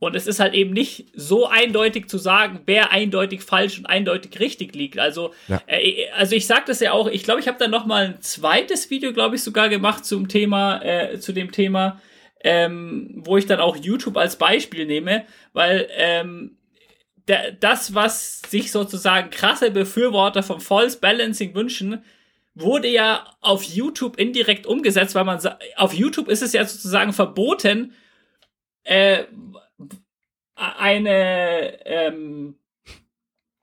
Und es ist halt eben nicht so eindeutig zu sagen, wer eindeutig falsch und eindeutig richtig liegt. Also, Ja. äh, also ich sag das ja auch, ich glaube, ich habe dann noch mal ein zweites Video, glaube ich, sogar gemacht zum Thema, äh, zu dem Thema, ähm, wo ich dann auch YouTube als Beispiel nehme, weil ähm, das, was sich sozusagen krasse Befürworter vom False Balancing wünschen, wurde ja auf YouTube indirekt umgesetzt, weil man auf YouTube ist es ja sozusagen verboten, äh, eine ähm,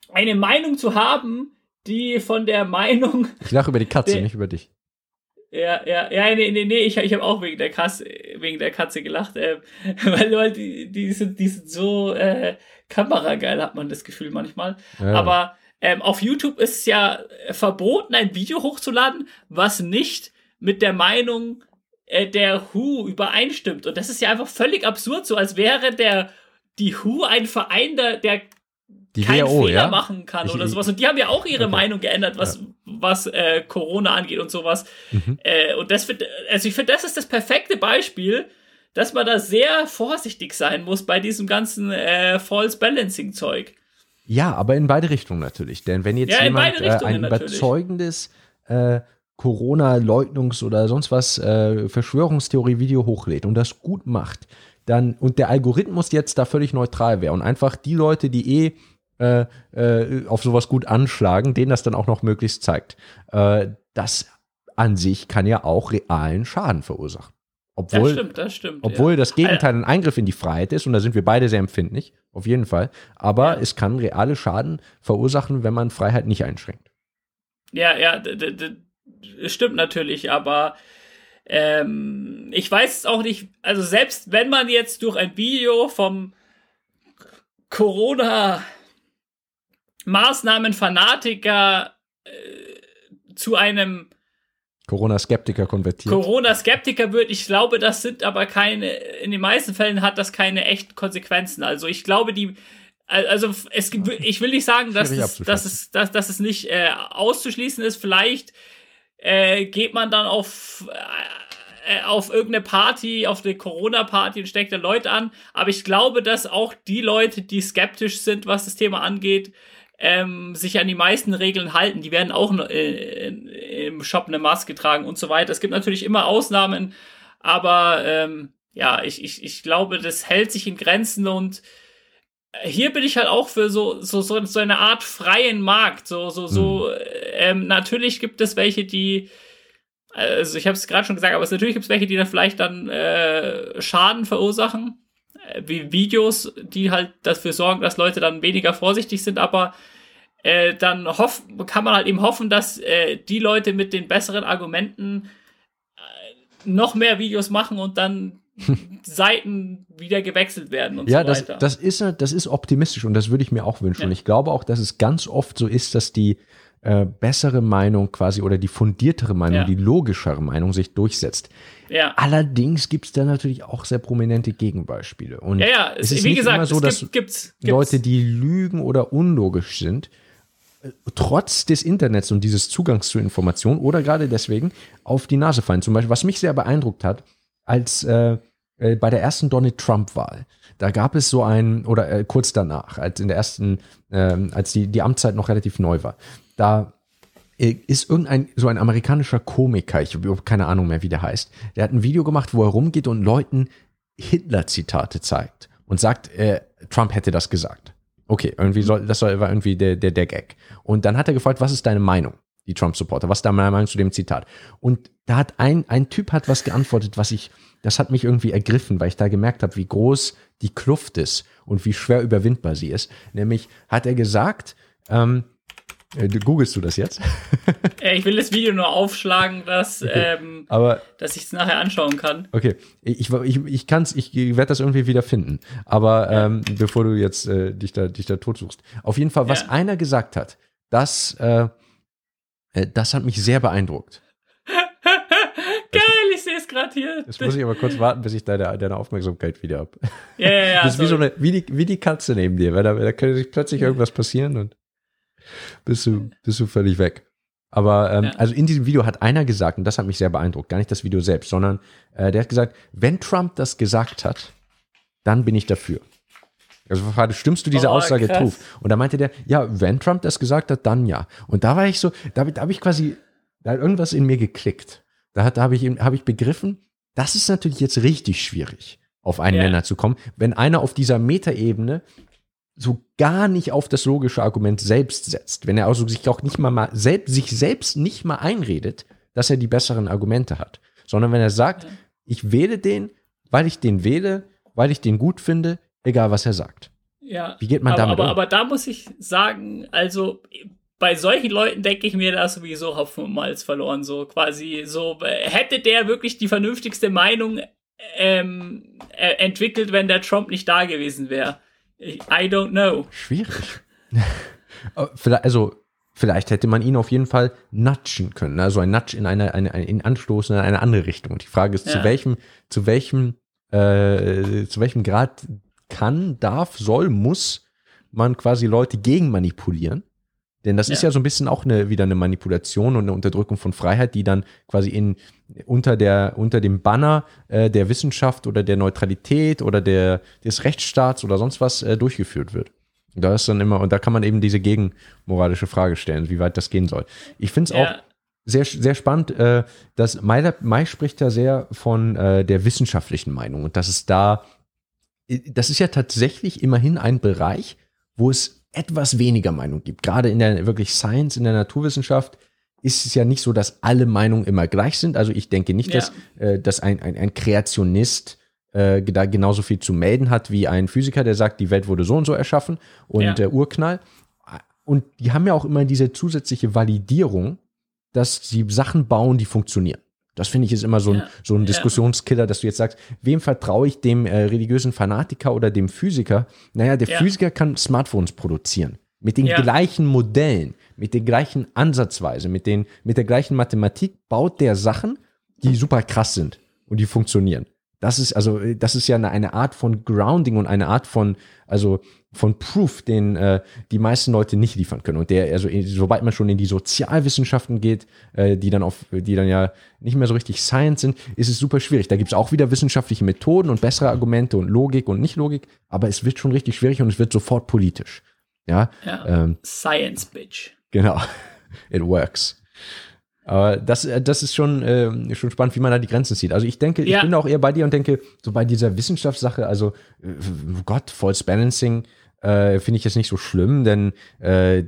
eine Meinung zu haben, die von der Meinung Ich lache über die Katze, Der- nicht über dich. ja, ja, ja, nee, nee, nee, ich, ich habe auch wegen der Katze, wegen der Katze gelacht, äh, weil Leute, die, die sind, die sind so äh, kamerageil, hat man das Gefühl manchmal. Ja. Aber ähm, auf YouTube ist es ja verboten, ein Video hochzuladen, was nicht mit der Meinung äh, der Who übereinstimmt. Und das ist ja einfach völlig absurd, so als wäre der die Who ein Verein, der, der die keinen WHO, Fehler ja? machen kann Ich- oder sowas. Und die haben ja auch ihre Okay. Meinung geändert, was, was äh, Corona angeht und sowas. Mhm. Äh, und das find, also ich finde, das ist das perfekte Beispiel, dass man da sehr vorsichtig sein muss bei diesem ganzen äh, False Balancing Zeug. Ja, aber in beide Richtungen natürlich. Denn wenn jetzt Ja, jemand äh, ein natürlich. überzeugendes äh, Corona-Leugnungs- oder sonst was äh, Verschwörungstheorie-Video hochlädt und das gut macht, dann und der Algorithmus jetzt da völlig neutral wäre und einfach die Leute, die eh äh, äh, auf sowas gut anschlagen, denen das dann auch noch möglichst zeigt. Äh, das an sich kann ja auch realen Schaden verursachen. Das Obwohl, stimmt, das stimmt. obwohl ja. das Gegenteil ein Eingriff in die Freiheit ist, und da sind wir beide sehr empfindlich, auf jeden Fall. Aber Ja. es kann reale Schaden verursachen, wenn man Freiheit nicht einschränkt. Ja, ja, stimmt natürlich, aber ähm, ich weiß es auch nicht, also selbst wenn man jetzt durch ein Video vom Corona Maßnahmenfanatiker äh, zu einem Corona-Skeptiker konvertiert. Corona-Skeptiker wird, ich glaube, das sind aber keine, in den meisten Fällen hat das keine echten Konsequenzen. Also ich glaube, die, also es gibt, ich will nicht sagen, dass es, dass es, dass, dass es nicht äh, auszuschließen ist. Vielleicht äh, geht man dann auf, äh, auf irgendeine Party, auf eine Corona-Party und steckt da Leute an. Aber ich glaube, dass auch die Leute, die skeptisch sind, was das Thema angeht, ähm, sich an die meisten Regeln halten. Die werden auch äh, in- im Shop eine Maske tragen und so weiter. Es gibt natürlich immer Ausnahmen, aber ähm, ja, ich, ich, ich glaube, das hält sich in Grenzen und hier bin ich halt auch für so, so, so, so eine Art freien Markt. So, so, so, ähm, natürlich gibt es welche, die, also ich habe es gerade schon gesagt, aber es, natürlich gibt es welche, die dann vielleicht dann äh, Schaden verursachen, äh, wie Videos, die halt dafür sorgen, dass Leute dann weniger vorsichtig sind, aber äh, dann hoff, kann man halt eben hoffen, dass äh, die Leute mit den besseren Argumenten äh, noch mehr Videos machen und dann Seiten wieder gewechselt werden und Ja, so das, weiter. das, ist, das ist optimistisch und das würde ich mir auch wünschen. Ja. Und ich glaube auch, dass es ganz oft so ist, dass die äh, bessere Meinung quasi oder die fundiertere Meinung, Ja. die logischere Meinung sich durchsetzt. ja. Allerdings gibt es da natürlich auch sehr prominente Gegenbeispiele. Und ja, ja, es es, ist wie nicht gesagt, immer so, es dass gibt, gibt's, gibt's. Leute, die lügen oder unlogisch sind, trotz des Internets und dieses Zugangs zu Informationen oder gerade deswegen auf die Nase fallen. Zum Beispiel, was mich sehr beeindruckt hat, als äh, äh, bei der ersten Donald Trump-Wahl, da gab es so ein, oder äh, kurz danach, als in der ersten, ähm, als die, die Amtszeit noch relativ neu war, da äh, ist irgendein, so ein amerikanischer Komiker, ich habe keine Ahnung mehr, wie der heißt, der hat ein Video gemacht, wo er rumgeht und Leuten Hitler-Zitate zeigt und sagt, äh, Trump hätte das gesagt. Okay, irgendwie soll, das soll, war irgendwie der, der, der Gag. Und dann hat er gefragt, was ist deine Meinung, die Trump-Supporter, was ist deine Meinung zu dem Zitat? Und da hat ein, ein Typ hat was geantwortet, was ich, das hat mich irgendwie ergriffen, weil ich da gemerkt habe, wie groß die Kluft ist und wie schwer überwindbar sie ist. Nämlich hat er gesagt, ähm, äh, du googelst du das jetzt? Äh, ich will das Video nur aufschlagen, dass, ähm, Aber dass ich es nachher anschauen kann. Okay, ich, ich, ich kann's, ich werde das irgendwie wieder finden. Aber ähm, bevor du jetzt äh, dich da dich da tot suchst. Auf jeden Fall, was Ja. einer gesagt hat, das äh, äh, das hat mich sehr beeindruckt. Geil, ich sehe es gerade hier. Jetzt muss ich aber kurz warten, bis ich deine, deine Aufmerksamkeit wieder hab. ja, ja, ja. das ist wie so eine, wie die, wie die Katze neben dir, weil da, da könnte sich plötzlich irgendwas passieren und bist du, bist du völlig weg. Aber ähm, Ja. also in diesem Video hat einer gesagt, und das hat mich sehr beeindruckt, gar nicht das Video selbst, sondern äh, der hat gesagt, wenn Trump das gesagt hat, dann bin ich dafür. Also stimmst du diese Oh, Aussage zu? Und da meinte der, ja, wenn Trump das gesagt hat, dann ja. Und da war ich so, da, da habe ich quasi, da hat irgendwas in mir geklickt. Da, da habe ich, hab ich begriffen, das ist natürlich jetzt richtig schwierig, auf einen Ja. Nenner zu kommen, wenn einer auf dieser Metaebene so gar nicht auf das logische Argument selbst setzt, wenn er also sich auch nicht mal, mal selbst, sich selbst nicht mal einredet, dass er die besseren Argumente hat, sondern wenn er sagt, ich wähle den, weil ich den wähle, weil ich den gut finde, egal was er sagt. Ja. Wie geht man aber, damit aber, um? aber da muss ich sagen, also bei solchen Leuten denke ich mir da sowieso Hopfen und Malz verloren. So quasi, so hätte der wirklich die vernünftigste Meinung ähm, äh, entwickelt, wenn der Trump nicht da gewesen wäre. Ich- I don't know. Schwierig. Äh, vielleicht, also, vielleicht hätte man ihn auf jeden Fall nudgen können. Also ein Nudge in eine, eine, eine in Anstoßen in eine andere Richtung. Und die Frage ist, zu Ja. welchem, zu welchem, äh, zu welchem Grad kann, darf, soll, muss man quasi Leute gegen manipulieren? Denn das ist Ja. ja so ein bisschen auch eine, wieder eine Manipulation und eine Unterdrückung von Freiheit, die dann quasi in, unter, der, unter dem Banner äh, der Wissenschaft oder der Neutralität oder der, des Rechtsstaats oder sonst was äh, durchgeführt wird. Und Da ist dann immer, und da kann man eben diese gegenmoralische Frage stellen, wie weit das gehen soll. Ich finde es auch Ja, sehr, sehr spannend, äh, dass Mai, Mai spricht da sehr von äh, der wissenschaftlichen Meinung und dass es da, das ist ja tatsächlich immerhin ein Bereich, wo es etwas weniger Meinung gibt. Gerade in der wirklich Science, in der Naturwissenschaft ist es ja nicht so, dass alle Meinungen immer gleich sind. Also ich denke nicht, Ja. dass, äh, dass ein, ein, ein Kreationist äh, da genauso viel zu melden hat wie ein Physiker, der sagt, die Welt wurde so und so erschaffen und Ja. der Urknall. Und die haben ja auch immer diese zusätzliche Validierung, dass sie Sachen bauen, die funktionieren. Das finde ich ist immer so ein, Ja. so ein. Diskussionskiller, dass du jetzt sagst, wem vertraue ich, dem äh, religiösen Fanatiker oder dem Physiker? Naja, der Ja. Physiker kann Smartphones produzieren. Mit den Ja. gleichen Modellen, mit den gleichen Ansatzweise, mit, den, mit der gleichen Mathematik baut der Sachen, die super krass sind und die funktionieren. Das ist also, äh, das ist ja eine, eine Art von Grounding und eine Art von, also von Proof, den äh, die meisten Leute nicht liefern können. Und der, also in- sobald man schon in die Sozialwissenschaften geht, äh, die dann auf, die dann ja nicht mehr so richtig Science sind, ist es super schwierig. Da gibt es auch wieder wissenschaftliche Methoden und bessere Argumente und Logik und Nicht-Logik, aber es wird schon richtig schwierig und es wird sofort politisch. Ja, ja. ähm, Science, Bitch. Genau. It works. Aber das, äh, das ist schon, äh, schon spannend, wie man da die Grenzen zieht. Also ich denke, ich Ja. bin auch eher bei dir und denke, so bei dieser Wissenschaftssache, also äh, Gott, False Balancing äh, finde ich jetzt nicht so schlimm, denn äh,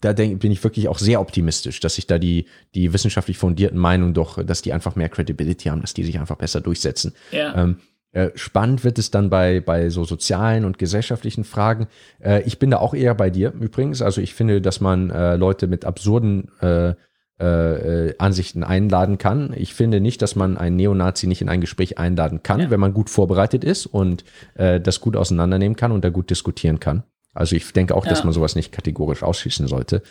da denk, bin ich wirklich auch sehr optimistisch, dass sich da die, die wissenschaftlich fundierten Meinungen doch, dass die einfach mehr Credibility haben, dass die sich einfach besser durchsetzen. Ja. Ähm, äh, spannend wird es dann bei, bei so sozialen und gesellschaftlichen Fragen. Äh, ich bin da auch eher bei dir übrigens. Also ich finde, dass man äh, Leute mit absurden äh, äh, Ansichten einladen kann. Ich finde nicht, dass man einen Neonazi nicht in ein Gespräch einladen kann, Ja. wenn man gut vorbereitet ist und äh, das gut auseinandernehmen kann und da gut diskutieren kann. Also ich denke auch, dass Ja. man sowas nicht kategorisch ausschließen sollte.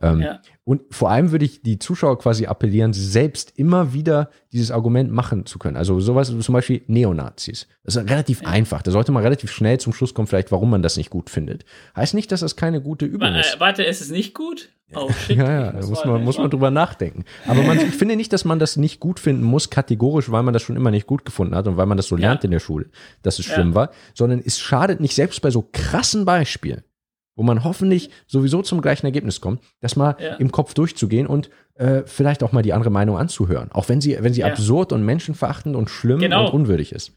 Ähm, Ja. Und vor allem würde ich die Zuschauer quasi appellieren, selbst immer wieder dieses Argument machen zu können. Also sowas wie zum Beispiel Neonazis. Das ist relativ einfach. Da sollte man relativ schnell zum Schluss kommen, vielleicht, warum man das nicht gut findet. Heißt nicht, dass das keine gute Übung Wa- ist. äh, warte, ist es nicht gut? Oh shit. Ja, ja, da muss man, muss man drüber nachdenken. Aber man, ich finde nicht, dass man das nicht gut finden muss, kategorisch, weil man das schon immer nicht gut gefunden hat und weil man das so Ja. lernt in der Schule, dass es Ja. schlimm war, sondern es schadet nicht, selbst bei so krassen Beispielen, wo man hoffentlich sowieso zum gleichen Ergebnis kommt, das mal Ja. im Kopf durchzugehen und äh, vielleicht auch mal die andere Meinung anzuhören. Auch wenn sie, wenn sie Ja. absurd und menschenverachtend und schlimm Genau. und unwürdig ist.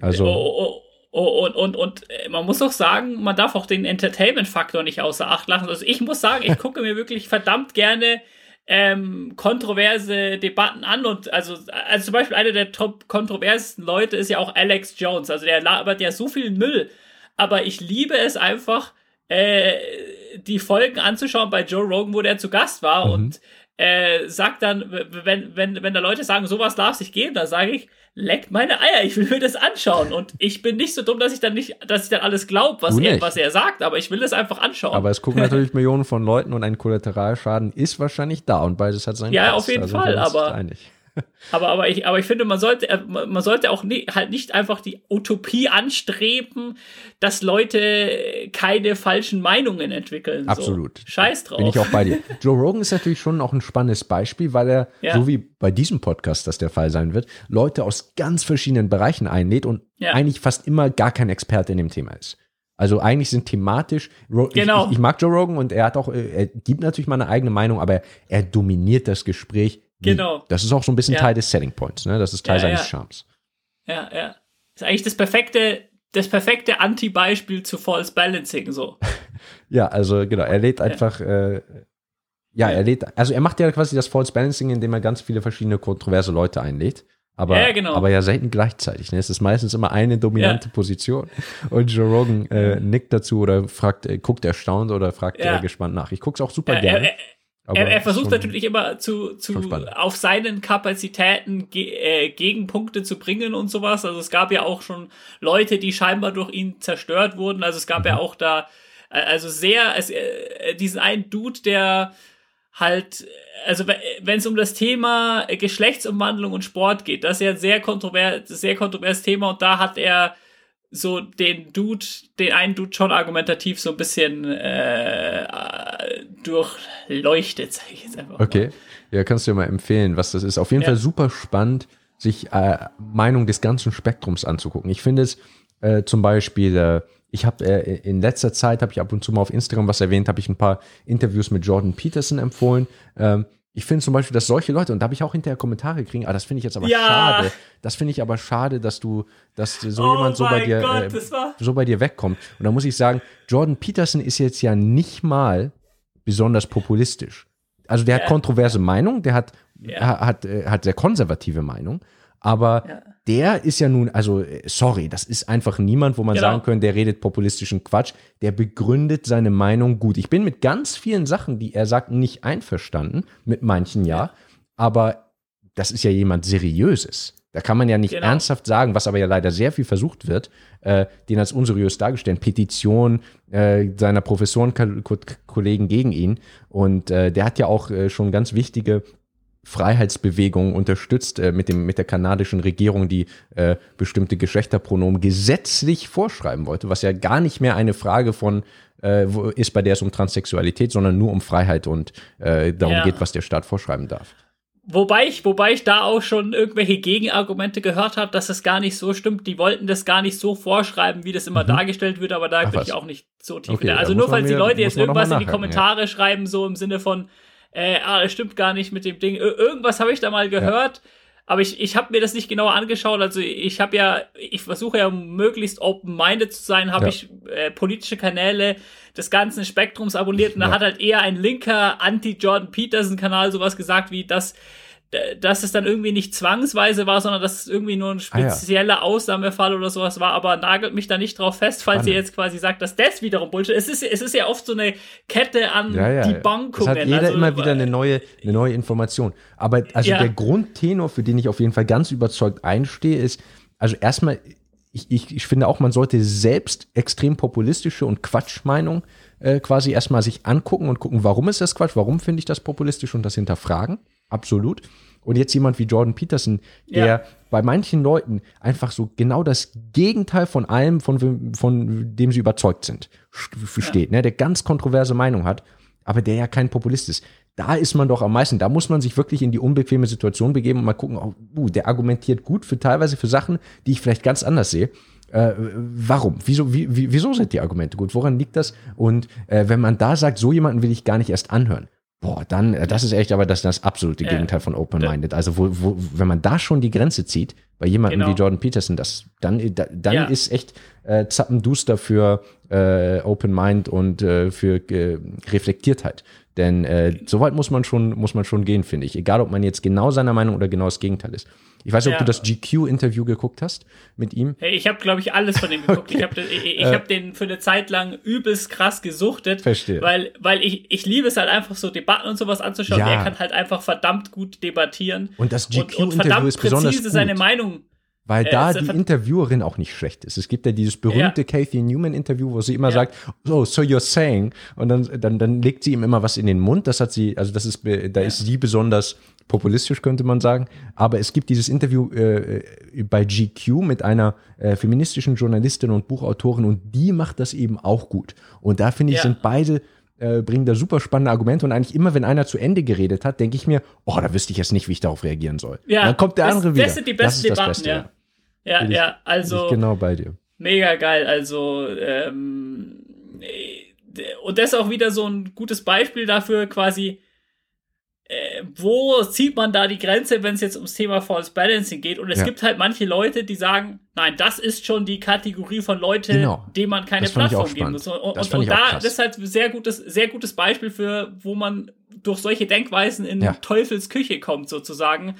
Also, Oh, oh, oh, und, und, und äh, man muss auch sagen, man darf auch den Entertainment-Faktor nicht außer Acht lassen. Also ich muss sagen, ich gucke mir wirklich verdammt gerne ähm, kontroverse Debatten an und also, also zum Beispiel einer der top kontroversesten Leute ist ja auch Alex Jones. Also der labert ja so viel Müll, aber ich liebe es einfach, äh, die Folgen anzuschauen bei Joe Rogan, wo der zu Gast war Mhm. und äh, sagt dann, wenn, wenn, wenn da Leute sagen, sowas darf sich geben, dann sage ich, leckt meine Eier, ich will mir das anschauen. Und ich bin nicht so dumm, dass ich dann nicht, dass ich dann alles glaube, was er, was er sagt, aber ich will das einfach anschauen. aber es gucken natürlich Millionen von Leuten und ein Kollateralschaden ist wahrscheinlich da und beides hat seinen Ja, Preis. auf jeden Also Fall, aber- einig. Aber, aber, ich, aber ich finde, man sollte, äh, man sollte auch nie, halt nicht einfach die Utopie anstreben, dass Leute keine falschen Meinungen entwickeln. Absolut. So. Scheiß drauf. Bin ich auch bei dir. Joe Rogan ist natürlich schon auch ein spannendes Beispiel, weil er, Ja. so wie bei diesem Podcast das der Fall sein wird, Leute aus ganz verschiedenen Bereichen einlädt und Ja. eigentlich fast immer gar kein Experte in dem Thema ist. Also eigentlich sind thematisch, Ro Genau. ich, ich, ich mag Joe Rogan und er hat auch, äh, er gibt natürlich mal eine eigene Meinung, aber er dominiert das Gespräch. Genau. Das ist auch so ein bisschen Ja. Teil des Selling Points, ne? Das ist Teil Ja, seines ja. Charmes. Ja, ja. ist eigentlich das perfekte, das perfekte Anti-Beispiel zu False Balancing, so. Ja, also genau, er lädt einfach, äh, ja, er lädt, also er macht ja quasi das False Balancing, indem er ganz viele verschiedene kontroverse Leute einlädt. Aber Ja, genau. aber ja selten gleichzeitig. Ne? Es ist meistens immer eine dominante Position. Und Joe Rogan äh, nickt dazu oder fragt, äh, guckt erstaunt oder fragt Ja. äh, gespannt nach. Ich gucke es auch super Er, gerne. er, er, er versucht natürlich immer zu, zu auf seinen Kapazitäten ge äh, Gegenpunkte zu bringen und sowas. Also es gab ja auch schon Leute, die scheinbar durch ihn zerstört wurden. Also es gab Mhm. ja auch da, äh, also sehr, es, äh, diesen einen Dude, der halt, also wenn es um das Thema Geschlechtsumwandlung und Sport geht, das ist ja ein sehr kontrovers, sehr kontroverses Thema und da hat er so den Dude, den einen Dude schon argumentativ so ein bisschen äh, durchleuchtet, sag ich jetzt einfach. mal. Okay, ja, kannst du dir mal empfehlen, was das ist. Auf jeden Ja. Fall super spannend, sich äh, Meinung des ganzen Spektrums anzugucken. Ich finde es äh, zum Beispiel, äh, ich habe äh, in letzter Zeit, habe ich ab und zu mal auf Instagram was erwähnt, habe ich ein paar Interviews mit Jordan Peterson empfohlen. Ähm, ich finde zum Beispiel, dass solche Leute, und da habe ich auch hinterher Kommentare kriegen, ah, das finde ich jetzt aber Ja. schade. Das finde ich aber schade, dass du, dass so Oh jemand so bei dir, Gott, äh, so bei dir wegkommt. Und da muss ich sagen, Jordan Peterson ist jetzt ja nicht mal besonders populistisch. Also der hat Ja. kontroverse Meinung, der hat, Ja. ha- hat, äh, hat sehr konservative Meinung, aber Ja. der ist ja nun, also äh, sorry, das ist einfach niemand, wo man Genau. sagen könnte, der redet populistischen Quatsch, der begründet seine Meinung gut. Ich bin mit ganz vielen Sachen, die er sagt, nicht einverstanden, mit manchen ja, aber das ist ja jemand Seriöses. Da kann man ja nicht Genau. ernsthaft sagen, was aber ja leider sehr viel versucht wird, äh, den als unseriös dargestellt. Petition äh, seiner Professorenkollegen gegen ihn. Und äh, der hat ja auch äh, schon ganz wichtige Freiheitsbewegungen unterstützt äh, mit, dem, mit der kanadischen Regierung, die äh, bestimmte Geschlechterpronomen gesetzlich vorschreiben wollte, was ja gar nicht mehr eine Frage von äh, wo- ist, bei der es um Transsexualität, sondern nur um Freiheit und äh, darum Ja. geht, was der Staat vorschreiben darf. Wobei ich, wobei ich da auch schon irgendwelche Gegenargumente gehört habe, dass es gar nicht so stimmt. Die wollten das gar nicht so vorschreiben, wie das immer dargestellt wird, aber da Mhm. Ach, bin was? ich auch nicht so tief. Okay, drin. da also nur falls die Leute jetzt irgendwas in die nachhaken, ja. Kommentare schreiben, so im Sinne von, äh, ah, das stimmt gar nicht mit dem Ding. Ir irgendwas habe ich da mal gehört. Aber ich, ich habe mir das nicht genauer angeschaut. Also ich habe ja, ich versuche ja möglichst open-minded zu sein, habe Ja. ich äh, politische Kanäle des ganzen Spektrums abonniert und da Ja. hat halt eher ein linker Anti-Jordan Peterson-Kanal sowas gesagt wie, dass dass es dann irgendwie nicht zwangsweise war, sondern dass es irgendwie nur ein Ah, ja. spezieller Ausnahmefall oder sowas war, aber nagelt mich da nicht drauf fest, falls ihr Spannend. jetzt quasi sagt, dass das wiederum Bullshit ist. Es ist, es ist ja oft so eine Kette an Ja, ja. Es Debunkungen. hat jeder also, immer wieder eine neue, eine neue Information. Aber also Ja. der Grundtenor, für den ich auf jeden Fall ganz überzeugt einstehe, ist, also erstmal, ich, ich, ich finde auch, man sollte selbst extrem populistische und Quatschmeinung äh, quasi erstmal sich angucken und gucken, warum ist das Quatsch, warum finde ich das populistisch und das hinterfragen. Absolut. Und jetzt jemand wie Jordan Peterson, der Ja. bei manchen Leuten einfach so genau das Gegenteil von allem, von, von dem sie überzeugt sind, st- steht, ne? der ganz kontroverse Meinung hat, aber der ja kein Populist ist. Da ist man doch am meisten, da muss man sich wirklich in die unbequeme Situation begeben und mal gucken, oh, uh, der argumentiert gut für teilweise für Sachen, die ich vielleicht ganz anders sehe. Äh, warum? Wieso, wie, wie, wieso sind die Argumente gut? Woran liegt das? Und äh, wenn man da sagt, so jemanden will ich gar nicht erst anhören, boah, dann, äh, das ist echt aber das, das absolute. Gegenteil von Open-Minded. Also, wo, wo, wenn man da schon die Grenze zieht, bei jemandem Genau. wie Jordan Peterson, das, dann, da, dann Ja. ist echt äh, zappenduster für äh, Open Mind und äh, für äh, Reflektiertheit. Denn äh, so weit muss man schon, muss man schon gehen, finde ich. Egal, ob man jetzt genau seiner Meinung oder genau das Gegenteil ist. Ich weiß nicht, ob Ja. du das GQ-Interview geguckt hast mit ihm. Ich habe, glaube ich, alles von dem geguckt. Ich habe ich, ich Äh. hab den für eine Zeit lang übelst krass gesuchtet. Verstehe. Weil, weil ich, ich liebe es halt einfach so Debatten und sowas anzuschauen. Ja. Er kann halt einfach verdammt gut debattieren. Und das GQ-Interview verdammt ist besonders präzise gut. seine Meinung. Weil Äh, da die Interviewerin auch nicht schlecht ist. Es gibt ja dieses berühmte Kathy Newman-Interview, wo sie immer Ja. sagt, oh, so you're saying. Und dann, dann, dann legt sie ihm immer was in den Mund. Das hat sie, also das ist, da ist sie besonders populistisch, könnte man sagen. Aber es gibt dieses Interview äh, bei GQ mit einer äh, feministischen Journalistin und Buchautorin und die macht das eben auch gut. Und da finde ich, Ja. sind beide äh, bringen da super spannende Argumente und eigentlich immer, wenn einer zu Ende geredet hat, denke ich mir, oh, da wüsste ich jetzt nicht, wie ich darauf reagieren soll. Ja, dann kommt der das, andere wieder. Das sind die besten Debatten, Beste, ja. Ja, ja, Bin also genau bei dir. mega geil. Also, ähm, äh, und das ist auch wieder so ein gutes Beispiel dafür, quasi, äh, wo zieht man da die Grenze, wenn es jetzt ums Thema False Balancing geht? Und es Ja. gibt halt manche Leute, die sagen, nein, das ist schon die Kategorie von Leuten, Genau. denen man keine auch Plattform geben muss. Und, und, und auch da, das ist halt ein sehr gutes, sehr gutes Beispiel für, wo man durch solche Denkweisen in Ja. Teufels Küche kommt, sozusagen.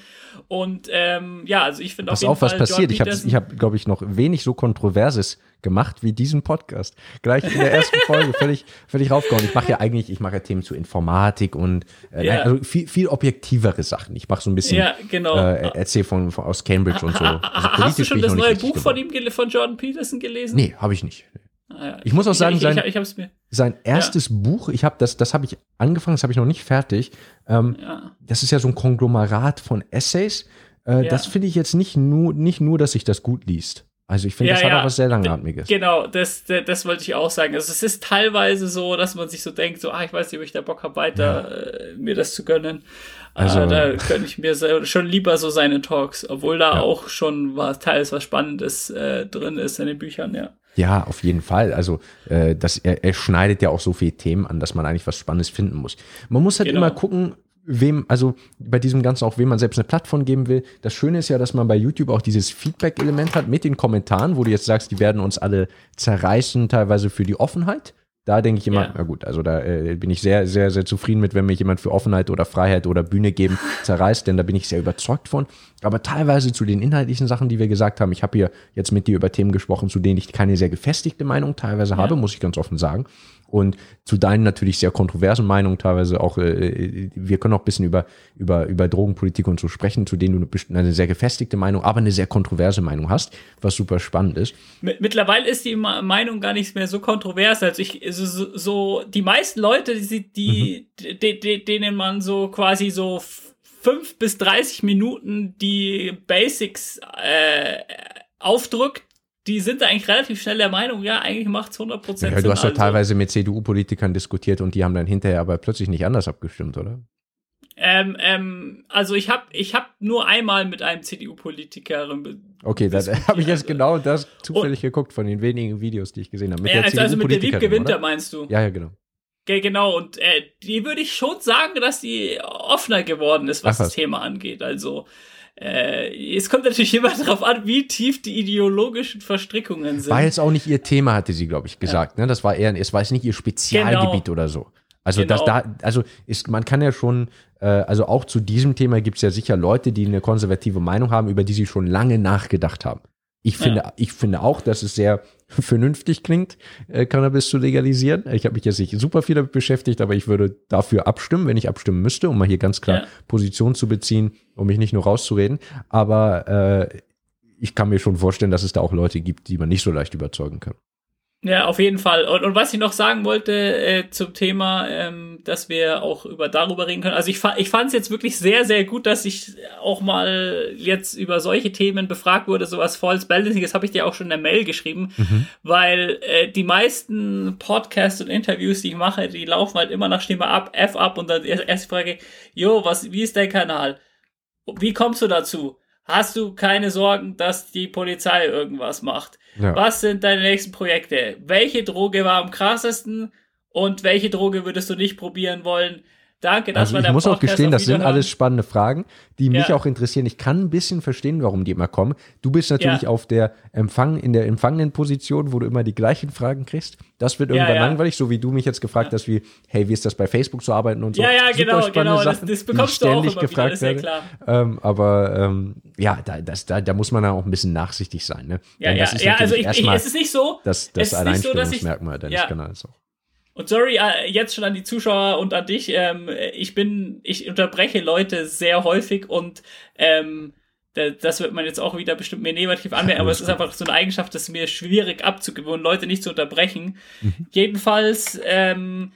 Und ähm, ja, also ich finde auf Pass jeden auf, was Fall passiert. Jordan Ich habe, ich hab, glaube ich, noch wenig so Kontroverses gemacht wie diesen Podcast. Gleich in der ersten Folge völlig, völlig raufgehauen. Ich mache ja eigentlich, ich mache ja Themen zu Informatik und äh, Ja. nein, also viel, viel objektivere Sachen. Ich mache so ein bisschen, Ja, genau. äh, erzähl von, von aus Cambridge und so. Also Ha- Hast du schon das neue Buch von ihm von Jordan Peterson gelesen? Nee, habe ich nicht. Ah, ja. Ich muss auch sagen, ich, sein- ich, ich mir. Sein erstes Buch, ich habe das, das habe ich angefangen, das habe ich noch nicht fertig. Ähm, das ist ja so ein Konglomerat von Essays. Äh. Das finde ich jetzt nicht nur, nicht nur, dass sich das gut liest. Also ich finde, Ja, das hat ja. auch was sehr langatmiges. Genau, das, das, das wollte ich auch sagen. Also es ist teilweise so, dass man sich so denkt, so, ah, ich weiß nicht, ob ich da Bock habe, weiter äh, mir das zu gönnen. Also- Also, da gönne ich mir schon lieber so seine Talks, obwohl da Ja. auch schon was teils was Spannendes äh, drin ist in den Büchern, ja. Ja, auf jeden Fall. Also äh, das, er, er schneidet ja auch so viele Themen an, dass man eigentlich was Spannendes finden muss. Man muss halt Genau. immer gucken, wem, also bei diesem Ganzen auch, wem man selbst eine Plattform geben will. Das Schöne ist ja, dass man bei YouTube auch dieses Feedback-Element hat mit den Kommentaren, wo du jetzt sagst, die werden uns alle zerreißen, teilweise für die Offenheit. Da denke ich immer, Ja. na gut, also da äh, bin ich sehr, sehr, sehr zufrieden mit, wenn mir jemand für Offenheit oder Freiheit oder Bühne geben zerreißt, denn da bin ich sehr überzeugt von. Aber teilweise zu den inhaltlichen Sachen, die wir gesagt haben, ich habe hier jetzt mit dir über Themen gesprochen, zu denen ich keine sehr gefestigte Meinung teilweise habe, muss ich ganz offen sagen. Und zu deinen natürlich sehr kontroversen Meinungen teilweise auch, äh, wir können auch ein bisschen über, über, über Drogenpolitik und so sprechen, zu denen du eine sehr gefestigte Meinung, aber eine sehr kontroverse Meinung hast, was super spannend ist. Mit- Mittlerweile ist die Meinung gar nicht mehr so kontrovers. Also ich, so, so, die meisten Leute, die, die, Mhm. de, de, denen man so quasi so fünf bis 30 Minuten die Basics äh, aufdrückt, die sind da eigentlich relativ schnell der Meinung, ja, eigentlich macht's 100% Ja, Sinn. du hast ja also. teilweise mit CDU-Politikern diskutiert und die haben dann hinterher aber plötzlich nicht anders abgestimmt, oder? Ähm, ähm, also ich habe ich hab nur einmal mit einem CDU-Politiker Okay, da Diskutiert, habe ich jetzt also. genau das zufällig geguckt von den wenigen Videos, die ich gesehen habe. Mit ja, der also, also mit der CDU-Politikerin, Wiebke Winter meinst du? Ja, ja, genau. Ge- Genau, und äh, die würde ich schon sagen, dass die offener geworden ist, was Ach, was. das Thema angeht. Also äh, es kommt natürlich immer darauf an, wie tief die ideologischen Verstrickungen sind. War jetzt auch nicht ihr Thema, hatte sie, glaube ich, gesagt. Ne? Das war eher, es war jetzt nicht ihr Spezialgebiet oder so. Also Genau. das da, also ist, man kann ja schon, äh, also auch zu diesem Thema gibt es ja sicher Leute, die eine konservative Meinung haben, über die sie schon lange nachgedacht haben. Ich finde, ich finde auch, dass es sehr vernünftig klingt, äh, Cannabis zu legalisieren. Ich habe mich jetzt nicht super viel damit beschäftigt, aber ich würde dafür abstimmen, wenn ich abstimmen müsste, um mal hier ganz klar Ja. Position zu beziehen, um mich nicht nur rauszureden. Aber äh, ich kann mir schon vorstellen, dass es da auch Leute gibt, die man nicht so leicht überzeugen kann. Ja, auf jeden Fall. Und, und was ich noch sagen wollte äh, zum Thema, ähm, dass wir auch über darüber reden können. Also ich, fa ich fand es jetzt wirklich sehr, sehr gut, dass ich auch mal jetzt über solche Themen befragt wurde, sowas False Balancing. Das habe ich dir auch schon in der Mail geschrieben, weil äh, die meisten Podcasts und Interviews, die ich mache, die laufen halt immer nach Schema ab, F ab und dann erst erst die Frage, jo, was, wie ist dein Kanal? Wie kommst du dazu? Hast du keine Sorgen, dass die Polizei irgendwas macht? Ja. Was sind deine nächsten Projekte? Welche Droge war am krassesten und welche Droge würdest du nicht probieren wollen? Danke, das Also war ich der muss auch Podcast. gestehen, Auf das sind alles spannende Fragen, die mich Ja. auch interessieren. Ich kann ein bisschen verstehen, warum die immer kommen. Du bist natürlich Ja. auf der Empfang, in der empfangenden Position, wo du immer die gleichen Fragen kriegst. Das wird irgendwann ja. langweilig, so wie du mich jetzt gefragt hast, wie, hey, wie ist das bei Facebook zu arbeiten und so. Ja, ja, Super genau, spannende genau. Das, Sachen, das ich bekommst du auch ständig immer wieder, gefragt das werde. klar. Ähm, aber ähm, ja, da, das, da, da muss man dann auch ein bisschen nachsichtig sein. Ne? Ja, Denn ja, das ist ja, also ich, ich, es ist nicht so, das, es das ist nicht so, dass ich- deines. Kanals auch. Und sorry, äh, jetzt schon an die Zuschauer und an dich. Ähm, ich bin, ich unterbreche Leute sehr häufig und ähm, da- das wird man jetzt auch wieder bestimmt mir negativ anmerken, aber es ist einfach so eine Eigenschaft, das ist mir schwierig abzugewöhnen, Leute nicht zu unterbrechen. Jedenfalls, ähm,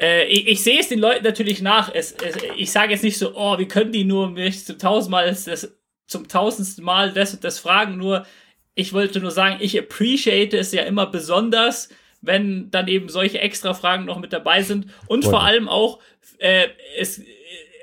äh, ich, ich sehe es den Leuten natürlich nach. Es, es, ich sage jetzt nicht so, oh, wie können die nur mich zum tausendmal das, zum tausendsten Mal das und das fragen, nur ich wollte nur sagen, ich appreciate es ja immer besonders, wenn dann eben solche extra Fragen noch mit dabei sind und Freut vor allem auch, äh, es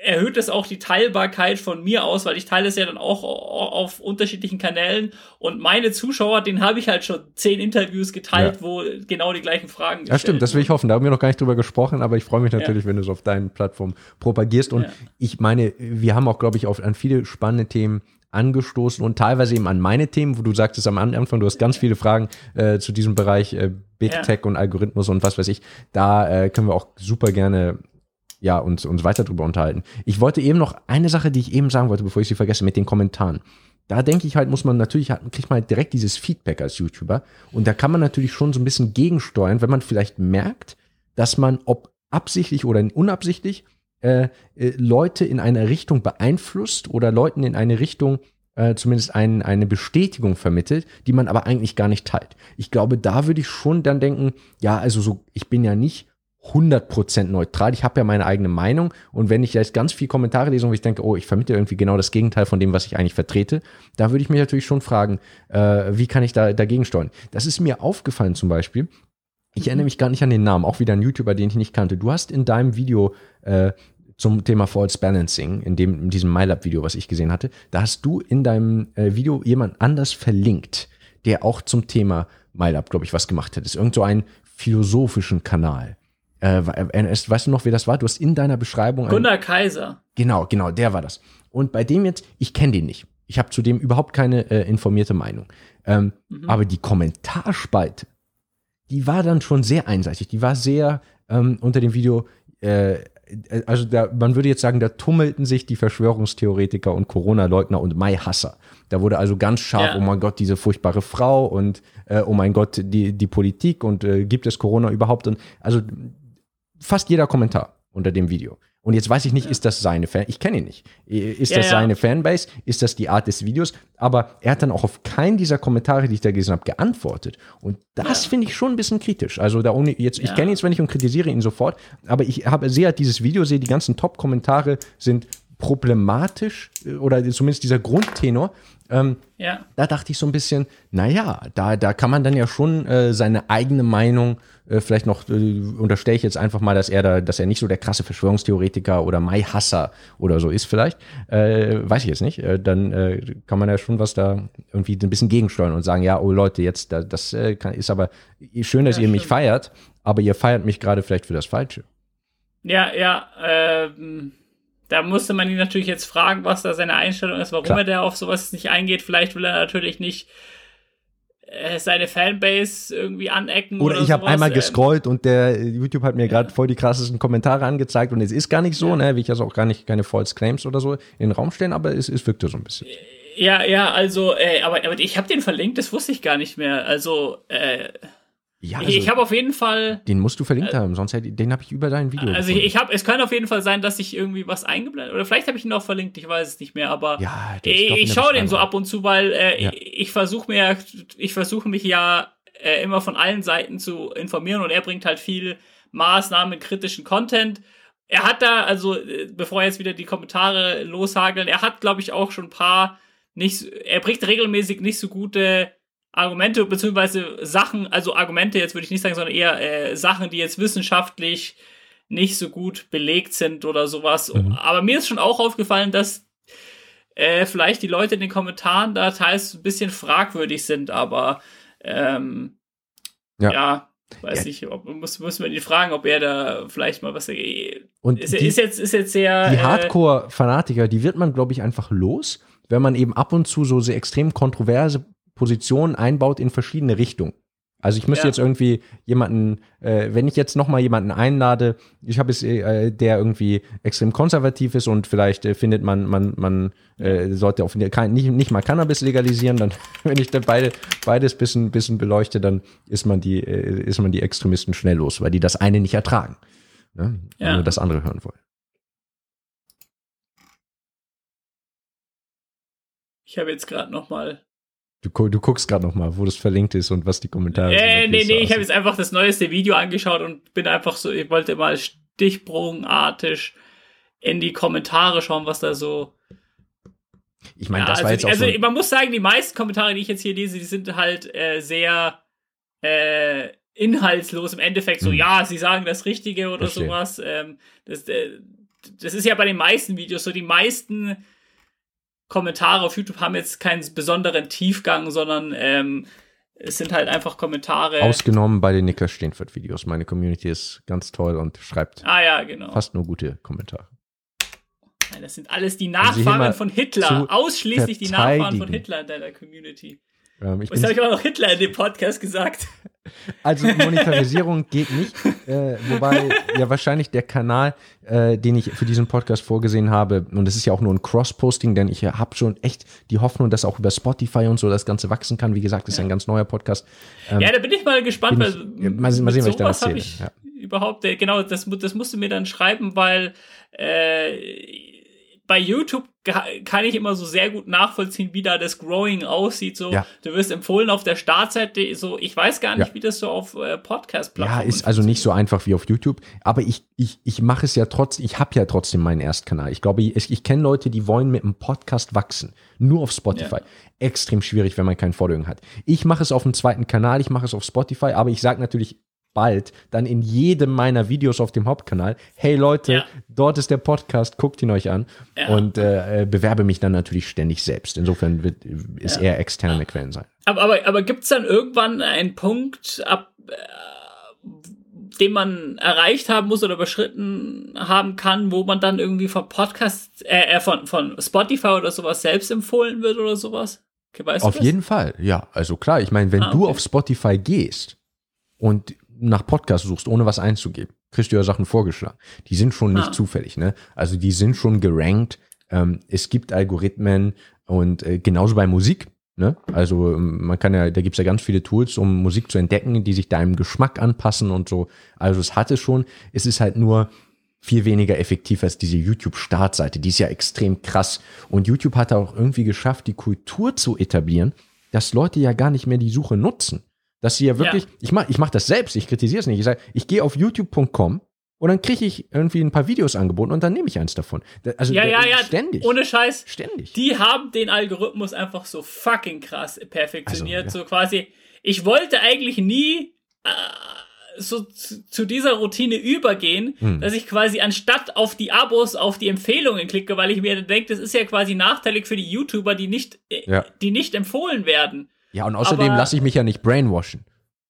erhöht es auch die Teilbarkeit von mir aus, weil ich teile es ja dann auch au- auf unterschiedlichen Kanälen und meine Zuschauer, den habe ich halt schon zehn Interviews geteilt, Ja. wo genau die gleichen Fragen Ja, stimmt, das will ich hoffen. Da haben wir noch gar nicht drüber gesprochen, aber ich freue mich Ja. natürlich, wenn du es auf deinen Plattformen propagierst. Und Ja. ich meine, wir haben auch, glaube ich, auf, an viele spannende Themen angestoßen und teilweise eben an meine Themen, wo du sagtest am Anfang, du hast ganz viele Fragen äh, zu diesem Bereich äh, Big Ja. Tech und Algorithmus und was weiß ich. Da äh, können wir auch super gerne ja, uns, uns weiter drüber unterhalten. Ich wollte eben noch eine Sache, die ich eben sagen wollte, bevor ich sie vergesse, mit den Kommentaren. Da denke ich halt, muss man natürlich, kriegt man halt direkt dieses Feedback als YouTuber. Und da kann man natürlich schon so ein bisschen gegensteuern, wenn man vielleicht merkt, dass man, ob absichtlich oder unabsichtlich, äh, äh, Leute in eine Richtung beeinflusst oder Leuten in eine Richtung äh, zumindest ein, eine Bestätigung vermittelt, die man aber eigentlich gar nicht teilt. Ich glaube, da würde ich schon dann denken, ja, also so, ich bin ja nicht 100% neutral. Ich habe ja meine eigene Meinung und wenn ich jetzt ganz viel Kommentare lese und ich denke, oh, ich vermittle irgendwie genau das Gegenteil von dem, was ich eigentlich vertrete, da würde ich mich natürlich schon fragen, äh, wie kann ich da dagegen steuern? Das ist mir aufgefallen zum Beispiel. Ich erinnere mich gar nicht an den Namen, auch wieder ein YouTuber, den ich nicht kannte. Du hast in deinem Video äh, zum Thema False Balancing, in dem in diesem MyLab-Video, was ich gesehen hatte, da hast du in deinem äh, Video jemand anders verlinkt, der auch zum Thema MyLab, glaube ich, was gemacht hat. Das ist irgend so einen philosophischen Kanal. Äh, äh, weißt du noch, wer das war? Du hast in deiner Beschreibung Gunnar Kaiser. Genau, genau, der war das. Und bei dem jetzt, ich kenne den nicht. Ich habe zu dem überhaupt keine äh, informierte Meinung. Ähm, Aber die Kommentarspalte, die war dann schon sehr einseitig. Die war sehr ähm, unter dem Video, äh, äh, also da, man würde jetzt sagen, da tummelten sich die Verschwörungstheoretiker und Corona-Leugner und Mai-Hasser. Da wurde also ganz scharf, Ja. oh mein Gott, diese furchtbare Frau und äh, oh mein Gott, die, die Politik und äh, gibt es Corona überhaupt? Und also fast jeder Kommentar unter dem Video. Und jetzt weiß ich nicht, ist das seine Fan? Ich kenne ihn nicht. Ist Ja, das ja. seine Fanbase? Ist das die Art des Videos? Aber er hat dann auch auf keinen dieser Kommentare, die ich da gelesen habe, geantwortet. Und das finde ich schon ein bisschen kritisch. Also da ohne jetzt, ich Ja. kenne ihn zwar nicht und kritisiere ihn sofort, aber ich habe sehe halt dieses Video, sehe die ganzen Top-Kommentare sind problematisch äh, oder zumindest dieser Grundtenor. Ähm, Ja. da dachte ich so ein bisschen, naja, da, da kann man dann ja schon äh, seine eigene Meinung, äh, vielleicht noch, äh, unterstelle ich jetzt einfach mal, dass er da, dass er nicht so der krasse Verschwörungstheoretiker oder Mai-Hasser oder so ist vielleicht, äh, weiß ich jetzt nicht, äh, dann äh, kann man ja schon was da irgendwie ein bisschen gegensteuern und sagen, ja, oh Leute, jetzt, da, das kann, ist aber schön, dass Ja, ihr mich stimmt. feiert, aber ihr feiert mich gerade vielleicht für das Falsche. Ja, ja, ähm, da musste man ihn natürlich jetzt fragen, was da seine Einstellung ist, warum Klar. er da auf sowas nicht eingeht. Vielleicht will er natürlich nicht seine Fanbase irgendwie anecken. Oder, Oder, ich habe einmal Ähm, gescrollt und der YouTube hat mir gerade voll die krassesten Kommentare angezeigt und es ist gar nicht so, Ja. ne, will ich also auch gar nicht keine False Claims oder so in den Raum stellen, aber es, es wirkte so ein bisschen. Ja, ja, also, äh, aber, aber ich habe den verlinkt, das wusste ich gar nicht mehr. Also, äh, Ja, ich, ich habe auf jeden Fall. den musst du verlinkt haben, sonst hätte den habe ich über dein Video. Also ich, gefunden. ich habe, es kann auf jeden Fall sein, dass ich irgendwie was eingeblendet oder vielleicht habe ich ihn auch verlinkt, ich weiß es nicht mehr, aber ja, ich, ich schaue den so ab und zu, weil äh, Ja. ich, ich versuche mir, ich versuche mich ja äh, immer von allen Seiten zu informieren und er bringt halt viel Maßnahmen, kritischen Content. Er hat da, also äh, bevor jetzt wieder die Kommentare loshageln, er hat, glaube ich, auch schon ein paar nicht, er bringt regelmäßig nicht so gute Argumente beziehungsweise Sachen, also Argumente jetzt würde ich nicht sagen, sondern eher äh, Sachen, die jetzt wissenschaftlich nicht so gut belegt sind oder sowas. Mhm. Aber mir ist schon auch aufgefallen, dass äh, vielleicht die Leute in den Kommentaren da teils ein bisschen fragwürdig sind, aber ähm, Ja. ja. weiß Ja. nicht, ob, muss, muss man ihn fragen, ob er da vielleicht mal was. Äh, Und ist, die- ist, jetzt, ist jetzt sehr. Die äh, Hardcore-Fanatiker, die wird man, glaube ich, einfach los, wenn man eben ab und zu so sehr extrem kontroverse Positionen einbaut in verschiedene Richtungen. Also ich müsste Ja. jetzt irgendwie jemanden, äh, wenn ich jetzt noch mal jemanden einlade, ich habe es, äh, der irgendwie extrem konservativ ist und vielleicht äh, findet man, man, man äh, sollte auf kein, nicht, nicht mal Cannabis legalisieren, dann, wenn ich dann beide, beides bisschen, bisschen beleuchte, dann ist man die, äh, ist man die Extremisten schnell los, weil die das eine nicht ertragen. Ne? Ja. Nur das andere hören wollen. Ich habe jetzt gerade noch mal. Du, du guckst gerade noch mal, wo das verlinkt ist und was die Kommentare Äh, sind. nee, Okay, nee, so ich habe jetzt einfach das neueste Video angeschaut und bin einfach so, ich wollte mal stichprobenartig in die Kommentare schauen, was da so. Ich meine, Ja, das also, war jetzt die- auch also so. man muss sagen, die meisten Kommentare, die ich jetzt hier lese, die sind halt äh, sehr äh, inhaltslos im Endeffekt. So, Hm. ja, sie sagen das Richtige oder Verstehe. sowas. Ähm, das, äh, das ist ja bei den meisten Videos so. Die meisten Kommentare auf YouTube haben jetzt keinen besonderen Tiefgang, sondern ähm, es sind halt einfach Kommentare. Ausgenommen bei den Niklas Steenfeld-Videos. Meine Community ist ganz toll und schreibt ah ja, genau. fast nur gute Kommentare. Nein, Das sind alles die Nachfahren von Hitler. Ausschließlich die Nachfahren von. Hitler in deiner Community. Ähm, ich Jetzt bin, habe ich auch noch Hitler in dem Podcast gesagt. also Monetarisierung geht nicht, äh, wobei ja wahrscheinlich der Kanal, äh, den ich für diesen Podcast vorgesehen habe, und das ist ja auch nur ein Cross-Posting, denn ich habe schon echt die Hoffnung, dass auch über Spotify und so das Ganze wachsen kann. Wie gesagt, das ist ein ganz neuer Podcast. Ähm, Ja, da bin ich mal gespannt, ich- weil ja, mal sehen, was ich hab erzähle, ich überhaupt, äh, genau, das, das musst du mir dann schreiben, weil äh, bei YouTube kann ich immer so sehr gut nachvollziehen, wie da das Growing aussieht. So, Ja. du wirst empfohlen auf der Startseite, so, ich weiß gar nicht, Ja. wie das so auf äh, Ja, Podcast-Plattformen ist also nicht so einfach wie auf YouTube, aber ich, ich, ich mache es ja trotzdem, ich habe ja trotzdem meinen Erstkanal. Ich glaube, ich, ich kenne Leute, die wollen mit einem Podcast wachsen, nur auf Spotify. Ja. Extrem schwierig, wenn man kein Following hat. Ich mache es auf dem zweiten Kanal, ich mache es auf Spotify, aber ich sage natürlich bald dann in jedem meiner Videos auf dem Hauptkanal, hey Leute, Ja. dort ist der Podcast, guckt ihn euch an Ja. und äh, äh, bewerbe mich dann natürlich ständig selbst. Insofern wird, ist Ja. eher externe Quellen sein. Aber, aber, aber gibt es dann irgendwann einen Punkt, ab äh, den man erreicht haben muss oder überschritten haben kann, wo man dann irgendwie von Podcast, äh, äh, von, von Spotify oder sowas selbst empfohlen wird oder sowas? Okay, Auf du jeden Fall, ja. Also klar, ich meine, wenn Ah, du okay. auf Spotify gehst und nach Podcast suchst, ohne was einzugeben, kriegst du ja Sachen vorgeschlagen. Die sind schon nicht Ah. zufällig, ne? Also die sind schon gerankt. Ähm, es gibt Algorithmen und äh, genauso bei Musik. Ne? Also ähm, man kann ja, da gibt's ja ganz viele Tools, um Musik zu entdecken, die sich deinem Geschmack anpassen und so. Also es hatte schon, es ist halt nur viel weniger effektiv als diese YouTube-Startseite. Die ist ja extrem krass. Und YouTube hat auch irgendwie geschafft, die Kultur zu etablieren, dass Leute ja gar nicht mehr die Suche nutzen. Dass sie ja wirklich, Ja. ich mach, ich mach das selbst, ich kritisiere es nicht. Ich sage, ich gehe auf youtube.com und dann kriege ich irgendwie ein paar Videos angeboten und dann nehme ich eins davon. Da- Also Ja, ja, ja. ständig. Ohne Scheiß. ständig. Die haben den Algorithmus einfach so fucking krass perfektioniert. Also, So quasi, ich wollte eigentlich nie äh, so zu, zu dieser Routine übergehen, Hm. dass ich quasi anstatt auf die Abos auf die Empfehlungen klicke, weil ich mir denke, das ist ja quasi nachteilig für die YouTuber, die nicht, äh, Ja. die nicht empfohlen werden. Ja, und außerdem lasse ich mich ja nicht brainwashen.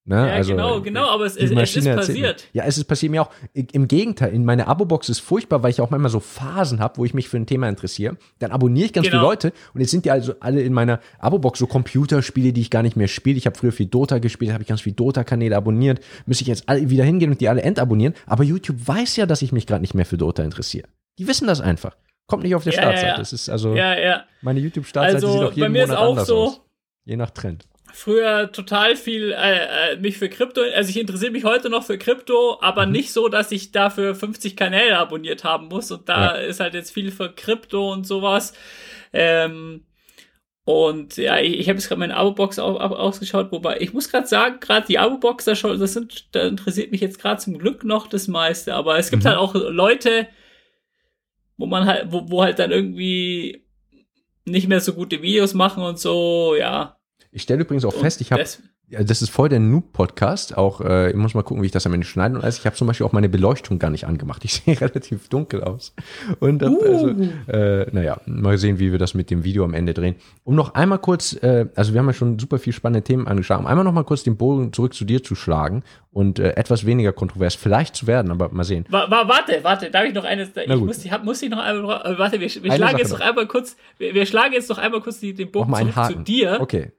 Ne? Ja, also, genau, äh, genau, aber es, es, es ist mir- passiert. Ja, es ist passiert mir auch. Im Gegenteil, in meiner Abo-Box ist furchtbar, weil ich auch manchmal so Phasen habe, wo ich mich für ein Thema interessiere. Dann abonniere ich ganz Genau. viele Leute und jetzt sind die also alle in meiner Abo-Box so Computerspiele, die ich gar nicht mehr spiele. Ich habe früher viel Dota gespielt, habe ich ganz viele Dota-Kanäle abonniert. Müsste ich jetzt alle wieder hingehen und die alle entabonnieren. Aber YouTube weiß ja, dass ich mich gerade nicht mehr für Dota interessiere. Die wissen das einfach. Kommt nicht auf der Ja, ja, Startseite. ja. Das ist also Ja, ja. meine YouTube-Startseite Also, sieht auch bei jeden mir ist Monat auch anders so- aus. Je nach Trend. früher total viel äh, äh, mich für Krypto, also ich interessiere mich heute noch für Krypto, aber Mhm. nicht so, dass ich dafür 50 Kanäle abonniert haben muss und da Ja. ist halt jetzt viel für Krypto und sowas. Ähm, und ja, ich, ich habe jetzt gerade meine Abo-Box au- au- ausgeschaut, wobei ich muss gerade sagen, gerade die Abo-Box, da, schon- das sind, da interessiert mich jetzt gerade zum Glück noch das meiste, aber es gibt Mhm. halt auch Leute, wo man halt, wo, wo halt dann irgendwie nicht mehr so gute Videos machen und so, ja. Ich stelle übrigens auch Und fest, ich habe das- Ja, das ist voll der Noob-Podcast. Auch, äh, ich muss mal gucken, wie ich das am Ende schneide. Und also ich habe zum Beispiel auch meine Beleuchtung gar nicht angemacht. Ich sehe relativ dunkel aus. Und hab, also, äh, naja, mal sehen, wie wir das mit dem Video am Ende drehen. Um noch einmal kurz, äh, also wir haben ja schon super viel spannende Themen angeschaut, um einmal noch mal kurz den Bogen zurück zu dir zu schlagen und äh, etwas weniger kontrovers vielleicht zu werden, aber mal sehen. Wa wa warte, warte, darf ich noch eines? Ich muss, ich hab, muss ich noch einmal, warte, wir, wir schlagen Sache jetzt noch. einmal kurz, wir, wir schlagen jetzt noch einmal kurz die, den Bogen zurück zu dir. Okay,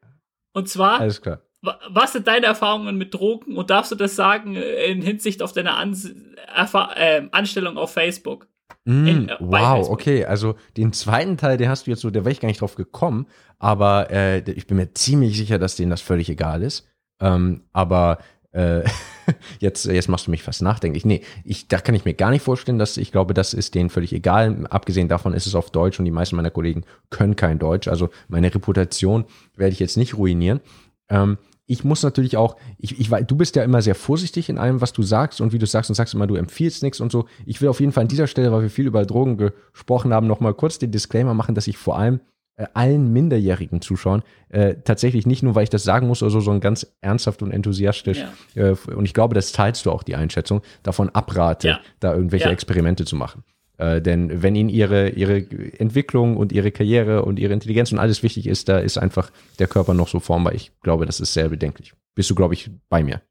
Und zwar, alles klar. wa- was sind deine Erfahrungen mit Drogen und darfst du das sagen äh, in Hinsicht auf deine Ans äh, Anstellung auf Facebook? Mm, In- äh, wow, Facebook. okay. Also den zweiten Teil, den hast du jetzt so, da wäre ich gar nicht drauf gekommen, aber äh, ich bin mir ziemlich sicher, dass denen das völlig egal ist. Ähm, aber äh, jetzt, jetzt machst du mich fast nachdenklich. Nee, ich, da kann ich mir gar nicht vorstellen, dass ich glaube, das ist denen völlig egal. Abgesehen davon ist es auf Deutsch und die meisten meiner Kollegen können kein Deutsch. Also meine Reputation werde ich jetzt nicht ruinieren. Ähm, ich muss natürlich auch, ich, ich, du bist ja immer sehr vorsichtig in allem, was du sagst und wie du sagst und sagst immer, du empfiehlst nichts und so. Ich will auf jeden Fall an dieser Stelle, weil wir viel über Drogen gesprochen haben, nochmal kurz den Disclaimer machen, dass ich vor allem allen minderjährigen Zuschauern äh, tatsächlich nicht nur, weil ich das sagen muss oder so, sondern ganz ernsthaft und enthusiastisch Ja. äh, und ich glaube, das teilst du auch die Einschätzung, davon abrate, Ja. da irgendwelche Ja. Experimente zu machen. Äh, denn wenn ihnen ihre, ihre Entwicklung und ihre Karriere und ihre Intelligenz und alles wichtig ist, da ist einfach der Körper noch so formbar. Ich glaube, das ist sehr bedenklich. Bist du, glaube ich, bei mir?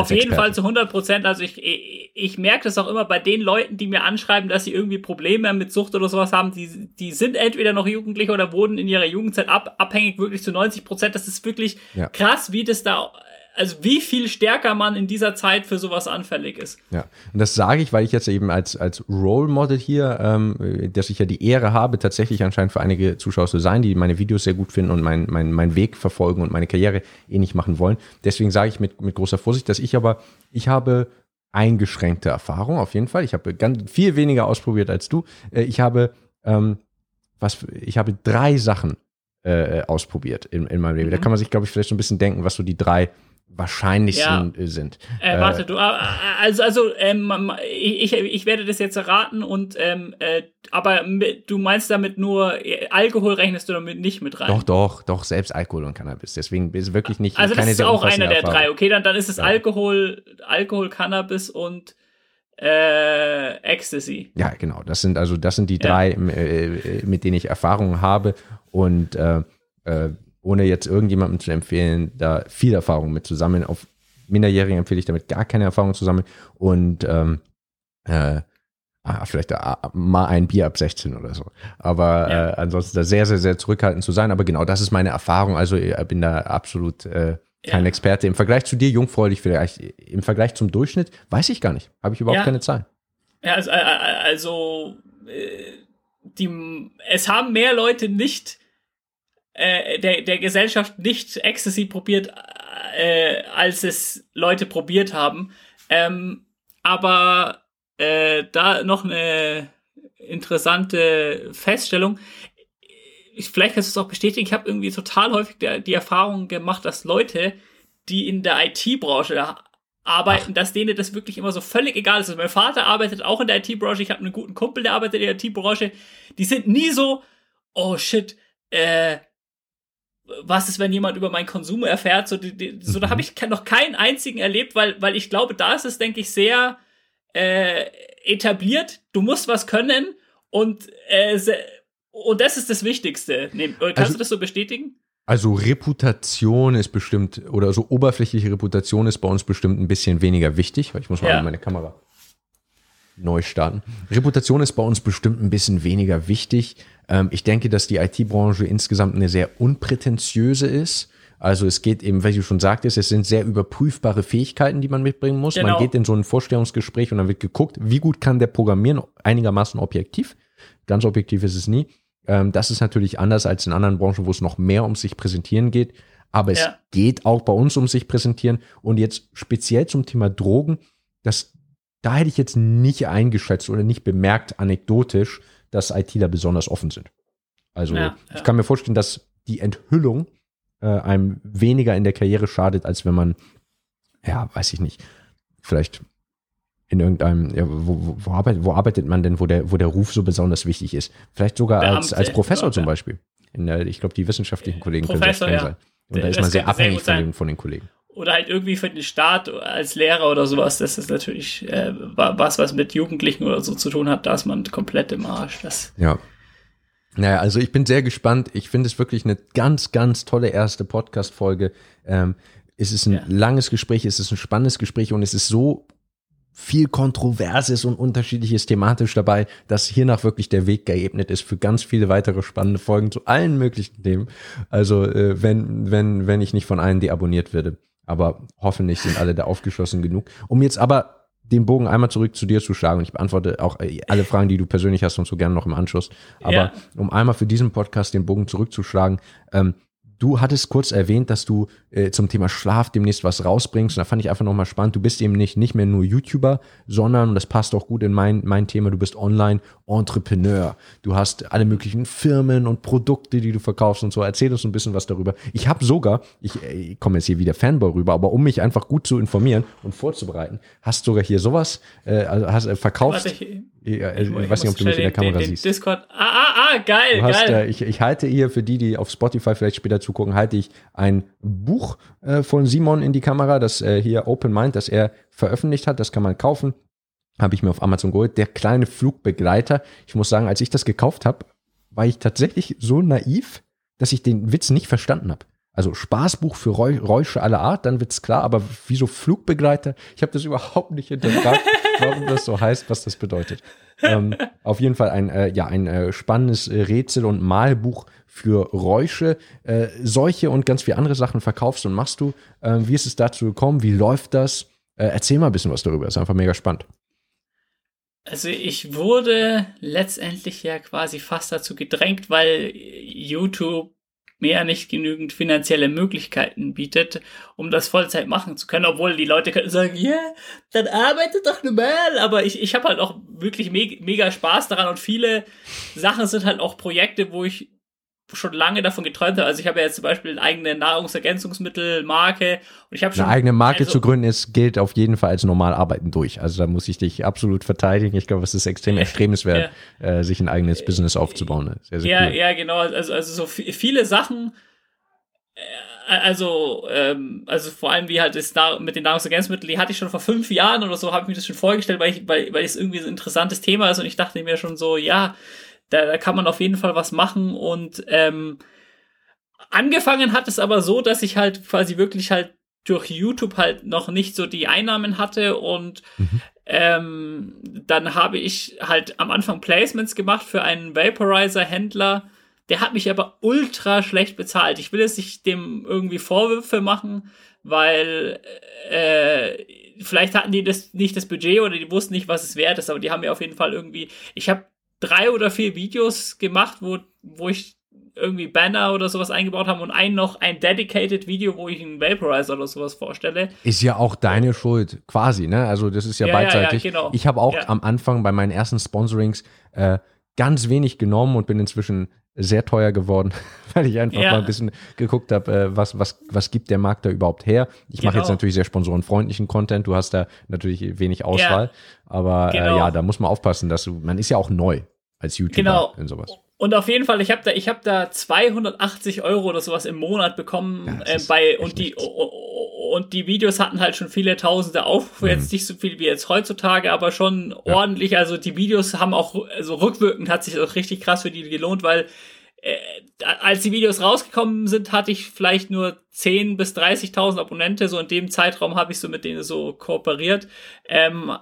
Auf jeden Experte. Fall zu 100 Prozent. Also ich, ich, ich merke das auch immer bei den Leuten, die mir anschreiben, dass sie irgendwie Probleme mit Sucht oder sowas haben. Die, die sind entweder noch Jugendliche oder wurden in ihrer Jugendzeit ab, abhängig wirklich zu 90 Prozent. Das ist wirklich Ja. krass, wie das da, also wie viel stärker man in dieser Zeit für sowas anfällig ist. Ja, und das sage ich, weil ich jetzt eben als, als Role Model hier, ähm, dass ich ja die Ehre habe, tatsächlich anscheinend für einige Zuschauer zu sein, die meine Videos sehr gut finden und meinen mein, mein Weg verfolgen und meine Karriere ähnlich machen wollen. Deswegen sage ich mit, mit großer Vorsicht, dass ich aber, ich habe eingeschränkte Erfahrung auf jeden Fall. Ich habe ganz viel weniger ausprobiert als du. Äh, Ich habe, ähm, was, ich habe drei Sachen äh, ausprobiert in, in meinem Leben. Da Mhm. kann man sich, glaube ich, vielleicht so ein bisschen denken, was so die drei wahrscheinlichsten äh, sind. Äh, warte, du, äh, also, also, ähm, ich, ich werde das jetzt erraten und, ähm, äh, aber du meinst damit nur, äh, Alkohol rechnest du damit nicht mit rein? Doch, doch, doch, selbst Alkohol und Cannabis. Deswegen ist wirklich nicht Also das ist auch einer der Erfahrung. drei. Okay, dann, dann ist es Ja. Alkohol, Alkohol, Cannabis und äh, Ecstasy. Ja, genau. Das sind also, das sind die Ja. drei, äh, mit denen ich Erfahrungen habe. Und äh, äh, ohne jetzt irgendjemandem zu empfehlen, da viel Erfahrung mit zu sammeln. Auf Minderjährigen empfehle ich damit gar keine Erfahrung zu sammeln. Und ähm, äh, ah, vielleicht ah, mal ein Bier ab 16 oder so. Aber Ja. äh, ansonsten da sehr, sehr, sehr zurückhaltend zu sein. Aber genau, das ist meine Erfahrung. Also ich bin da absolut äh, kein Ja. Experte. Im Vergleich zu dir, jungfräulich vielleicht, im Vergleich zum Durchschnitt, weiß ich gar nicht. Habe ich überhaupt Ja. keine Zahlen. Ja, also, äh, äh, also äh, die, es haben mehr Leute nicht äh, der, der Gesellschaft nicht Ecstasy probiert, äh, als es Leute probiert haben. Ähm, aber äh, da noch eine interessante Feststellung. Ich, vielleicht kannst du es auch bestätigen. Ich habe irgendwie total häufig der, die Erfahrung gemacht, dass Leute, die in der IT-Branche arbeiten, dass denen das wirklich immer so völlig egal ist. Also mein Vater arbeitet auch in der IT-Branche. Ich habe einen guten Kumpel, der arbeitet in der IT-Branche. Die sind nie so, oh shit, äh, was ist, wenn jemand über meinen Konsum erfährt? So, die, die, so da Mhm. habe ich noch keinen einzigen erlebt, weil, weil ich glaube, da ist es, denke ich, sehr äh, etabliert. Du musst was können und äh, und das ist das Wichtigste. Nee, kannst Also- du das so bestätigen? Also Reputation ist bestimmt, oder so oberflächliche Reputation ist bei uns bestimmt ein bisschen weniger wichtig, weil ich muss mal Ja. meine Kamera neu starten. Reputation ist bei uns bestimmt ein bisschen weniger wichtig. Ähm, ich denke, dass die IT-Branche insgesamt eine sehr unprätentiöse ist. Also es geht eben, wie du schon sagtest, es sind sehr überprüfbare Fähigkeiten, die man mitbringen muss. Man Genau. geht in so ein Vorstellungsgespräch und dann wird geguckt, wie gut kann der programmieren, einigermaßen objektiv. Ganz objektiv ist es nie. Ähm, das ist natürlich anders als in anderen Branchen, wo es noch mehr um sich präsentieren geht. Aber es Ja. geht auch bei uns um sich präsentieren. Und jetzt speziell zum Thema Drogen, das, da hätte ich jetzt nicht eingeschätzt oder nicht bemerkt, anekdotisch, dass ITler besonders offen sind. Also Ja, ja. ich kann mir vorstellen, dass die Enthüllung äh, einem weniger in der Karriere schadet, als wenn man, ja, weiß ich nicht, vielleicht in irgendeinem, ja, wo, wo, wo, arbeitet, wo arbeitet man denn, wo der, wo der Ruf so besonders wichtig ist? Vielleicht sogar als, Beamte, als Professor ja, zum. Beispiel. Der, ich glaube, die wissenschaftlichen Kollegen können Professor, sehr streng ja. sein. Und da Das ist man sehr sehr abhängig gut von den, von den Kollegen. Oder halt irgendwie für den Staat als Lehrer oder sowas. Das ist natürlich äh, wa- was, was mit Jugendlichen oder so zu tun hat. Da ist man komplett im Arsch. Das, Ja. Naja, also ich bin sehr gespannt. Ich finde es wirklich eine ganz, ganz tolle erste Podcast-Folge. Ähm, es ist ein Ja. langes Gespräch, es ist ein spannendes Gespräch und es ist so viel Kontroverses und Unterschiedliches thematisch dabei, dass hiernach wirklich der Weg geebnet ist für ganz viele weitere spannende Folgen zu allen möglichen Themen. Also äh, wenn, wenn, wenn ich nicht von allen deabonniert werde. Aber hoffentlich sind alle da aufgeschlossen genug. Um jetzt aber den Bogen einmal zurück zu dir zu schlagen und ich beantworte auch äh, alle Fragen, die du persönlich hast und so gerne noch im Anschluss. Aber Ja. um einmal für diesen Podcast den Bogen zurückzuschlagen, ähm, du hattest kurz erwähnt, dass du äh, zum Thema Schlaf demnächst was rausbringst. Und da fand ich einfach nochmal spannend. Du bist eben nicht, nicht mehr nur YouTuber, sondern, und das passt auch gut in mein, mein Thema, du bist Online-Entrepreneur. Du hast alle möglichen Firmen und Produkte, die du verkaufst und so. Erzähl uns ein bisschen was darüber. Ich habe sogar, ich, äh, ich komme jetzt hier wieder Fanboy rüber, aber um mich einfach gut zu informieren und vorzubereiten, hast sogar hier sowas, äh, also hast äh, verkaufst. Warte, ich, äh, ich, ich, weiß nicht, ob du mich in der Kamera den, den, siehst. Discord. Ah, ah, ah, geil, Du hast, geil. äh, ich, ich halte hier, für die, die auf Spotify vielleicht später zugucken, halte ich ein Buch äh, von Simon in die Kamera, das äh, hier Open Mind, das er veröffentlicht hat. Das kann man kaufen. Habe ich mir auf Amazon geholt. Der kleine Flugbegleiter. Ich muss sagen, als ich das gekauft habe, war ich tatsächlich so naiv, dass ich den Witz nicht verstanden habe. Also Spaßbuch für Räu Räusche aller Art, dann wird's klar, aber wieso Flugbegleiter? Ich habe das überhaupt nicht hinterfragt, warum das so heißt, was das bedeutet. Ähm, auf jeden Fall ein, äh, ja, ein äh, spannendes äh, Rätsel- und Malbuch für Räusche. Äh, solche und ganz viele andere Sachen verkaufst und machst du. Ähm, wie ist es dazu gekommen? Wie läuft das? Äh, erzähl mal ein bisschen was darüber. Ist einfach mega spannend. Also ich wurde letztendlich ja quasi fast dazu gedrängt, weil YouTube mir ja nicht genügend finanzielle Möglichkeiten bietet, um das Vollzeit machen zu können, obwohl die Leute können sagen, ja, dann arbeitet doch normal, aber ich, ich habe halt auch wirklich me mega Spaß daran und viele Sachen sind halt auch Projekte, wo ich schon lange davon geträumt habe. Also ich habe ja jetzt zum Beispiel eine eigene Nahrungsergänzungsmittelmarke und ich habe schon Eine eigene Marke also- zu gründen ist, gilt auf jeden Fall als normal arbeiten durch. Also da muss ich dich absolut verteidigen. Ich glaube, es ist extrem extremswert, äh, sich ein eigenes Business aufzubauen. Sehr, sehr Ja, cool. ja, genau. Also, also so vi- viele Sachen. äh, Also, ähm, also vor allem wie halt das Nahr- mit den Nahrungsergänzungsmitteln, die hatte ich schon vor fünf Jahren oder so, habe ich mir das schon vorgestellt, weil ich, weil, weil es irgendwie so ein interessantes Thema ist und ich dachte mir schon so, ja, da, da kann man auf jeden Fall was machen und ähm, angefangen hat es aber so, dass ich halt quasi wirklich halt durch YouTube halt noch nicht so die Einnahmen hatte und Mhm. ähm, dann habe ich halt am Anfang Placements gemacht für einen Vaporizer-Händler. Der hat mich aber ultra schlecht bezahlt. Ich will jetzt nicht dem irgendwie Vorwürfe machen, weil äh, vielleicht hatten die das nicht das Budget oder die wussten nicht, was es wert ist, aber die haben mir auf jeden Fall irgendwie. Ich habe drei oder vier Videos gemacht, wo, wo ich irgendwie Banner oder sowas eingebaut habe und ein noch ein dedicated Video, wo ich einen Vaporizer oder sowas vorstelle. Ist ja auch deine Schuld, quasi, ne? Also das ist ja, Ja, ja, ja, beidseitig. genau. Ich habe auch Ja. am Anfang bei meinen ersten Sponsorings äh, ganz wenig genommen und bin inzwischen sehr teuer geworden, weil ich einfach Ja. mal ein bisschen geguckt habe, äh, was, was, was gibt der Markt da überhaupt her. Ich mache Genau. jetzt natürlich sehr sponsorenfreundlichen Content, du hast da natürlich wenig Auswahl, aber äh, Genau. ja, da muss man aufpassen, dass du, man ist ja auch neu als YouTuber Genau. in sowas. Und auf jeden Fall, ich habe da, ich habe da 280 Euro oder sowas im Monat bekommen Ja, äh, bei und die nichts. und die Videos hatten halt schon viele Tausende Aufrufe, Mhm. jetzt nicht so viel wie jetzt heutzutage, aber schon ordentlich. Also die Videos haben auch, also rückwirkend hat sich das auch richtig krass für die gelohnt, weil als die Videos rausgekommen sind, hatte ich vielleicht nur 10 bis 30.000 Abonnente. So in dem Zeitraum habe ich so mit denen so kooperiert. Ähm,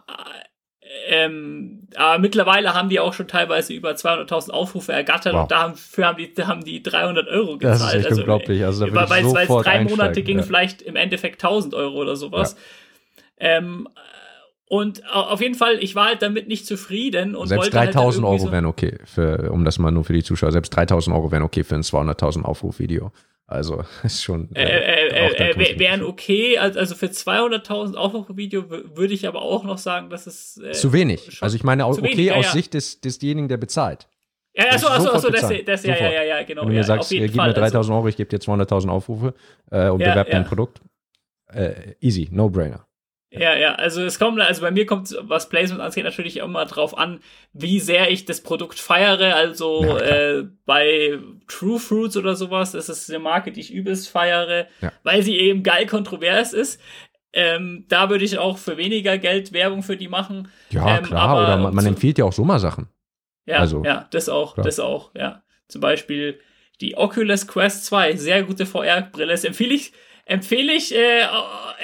ähm, aber mittlerweile haben die auch schon teilweise über 200.000 Aufrufe ergattert Wow. und dafür haben die, haben die 300 Euro gezahlt. Das ist echt also, unglaublich. Also da würde weil es drei Monate ging, ja. vielleicht im Endeffekt 1000 Euro oder sowas. Ähm, und au- auf jeden Fall, ich war halt damit nicht zufrieden und Selbst wollte halt dann 3000 irgendwie Euro so, wären okay, für, um das mal nur für die Zuschauer. Selbst 3000 Euro wären okay für ein 200.000 Aufruf-Video. Also ist schon. äh, äh, äh, äh, wär- wären okay, also also für 200.000 Aufrufe-Video wü- würde ich aber auch noch sagen, dass es äh, Zu wenig. Also ich meine wenig, okay ja, aus ja. Sicht des, desjenigen, der bezahlt. Ja, achso, achso, achso, das, das, ja, ja, ja, ja, genau. Wenn du ja, mir sagst, jeden äh, gib Fall. mir 3000 Euro, ich gebe dir 200.000 Aufrufe äh, und Ja, bewerb dein ja. Produkt. Äh, easy, no brainer. Ja, ja, also es kommt, also bei mir kommt, was Placement angeht, natürlich immer drauf an, wie sehr ich das Produkt feiere. Also Ja, äh, bei True Fruits oder sowas, das ist eine Marke, die ich übelst feiere, Ja. weil sie eben geil kontrovers ist. Ähm, da würde ich auch für weniger Geld Werbung für die machen. Ja, Ähm, klar. aber Oder man, man empfiehlt ja auch so mal Sachen. Ja, Also, ja, das auch, klar. das auch, ja. Zum Beispiel die Oculus Quest 2, sehr gute VR-Brille. Das empfehle ich, empfehle ich äh,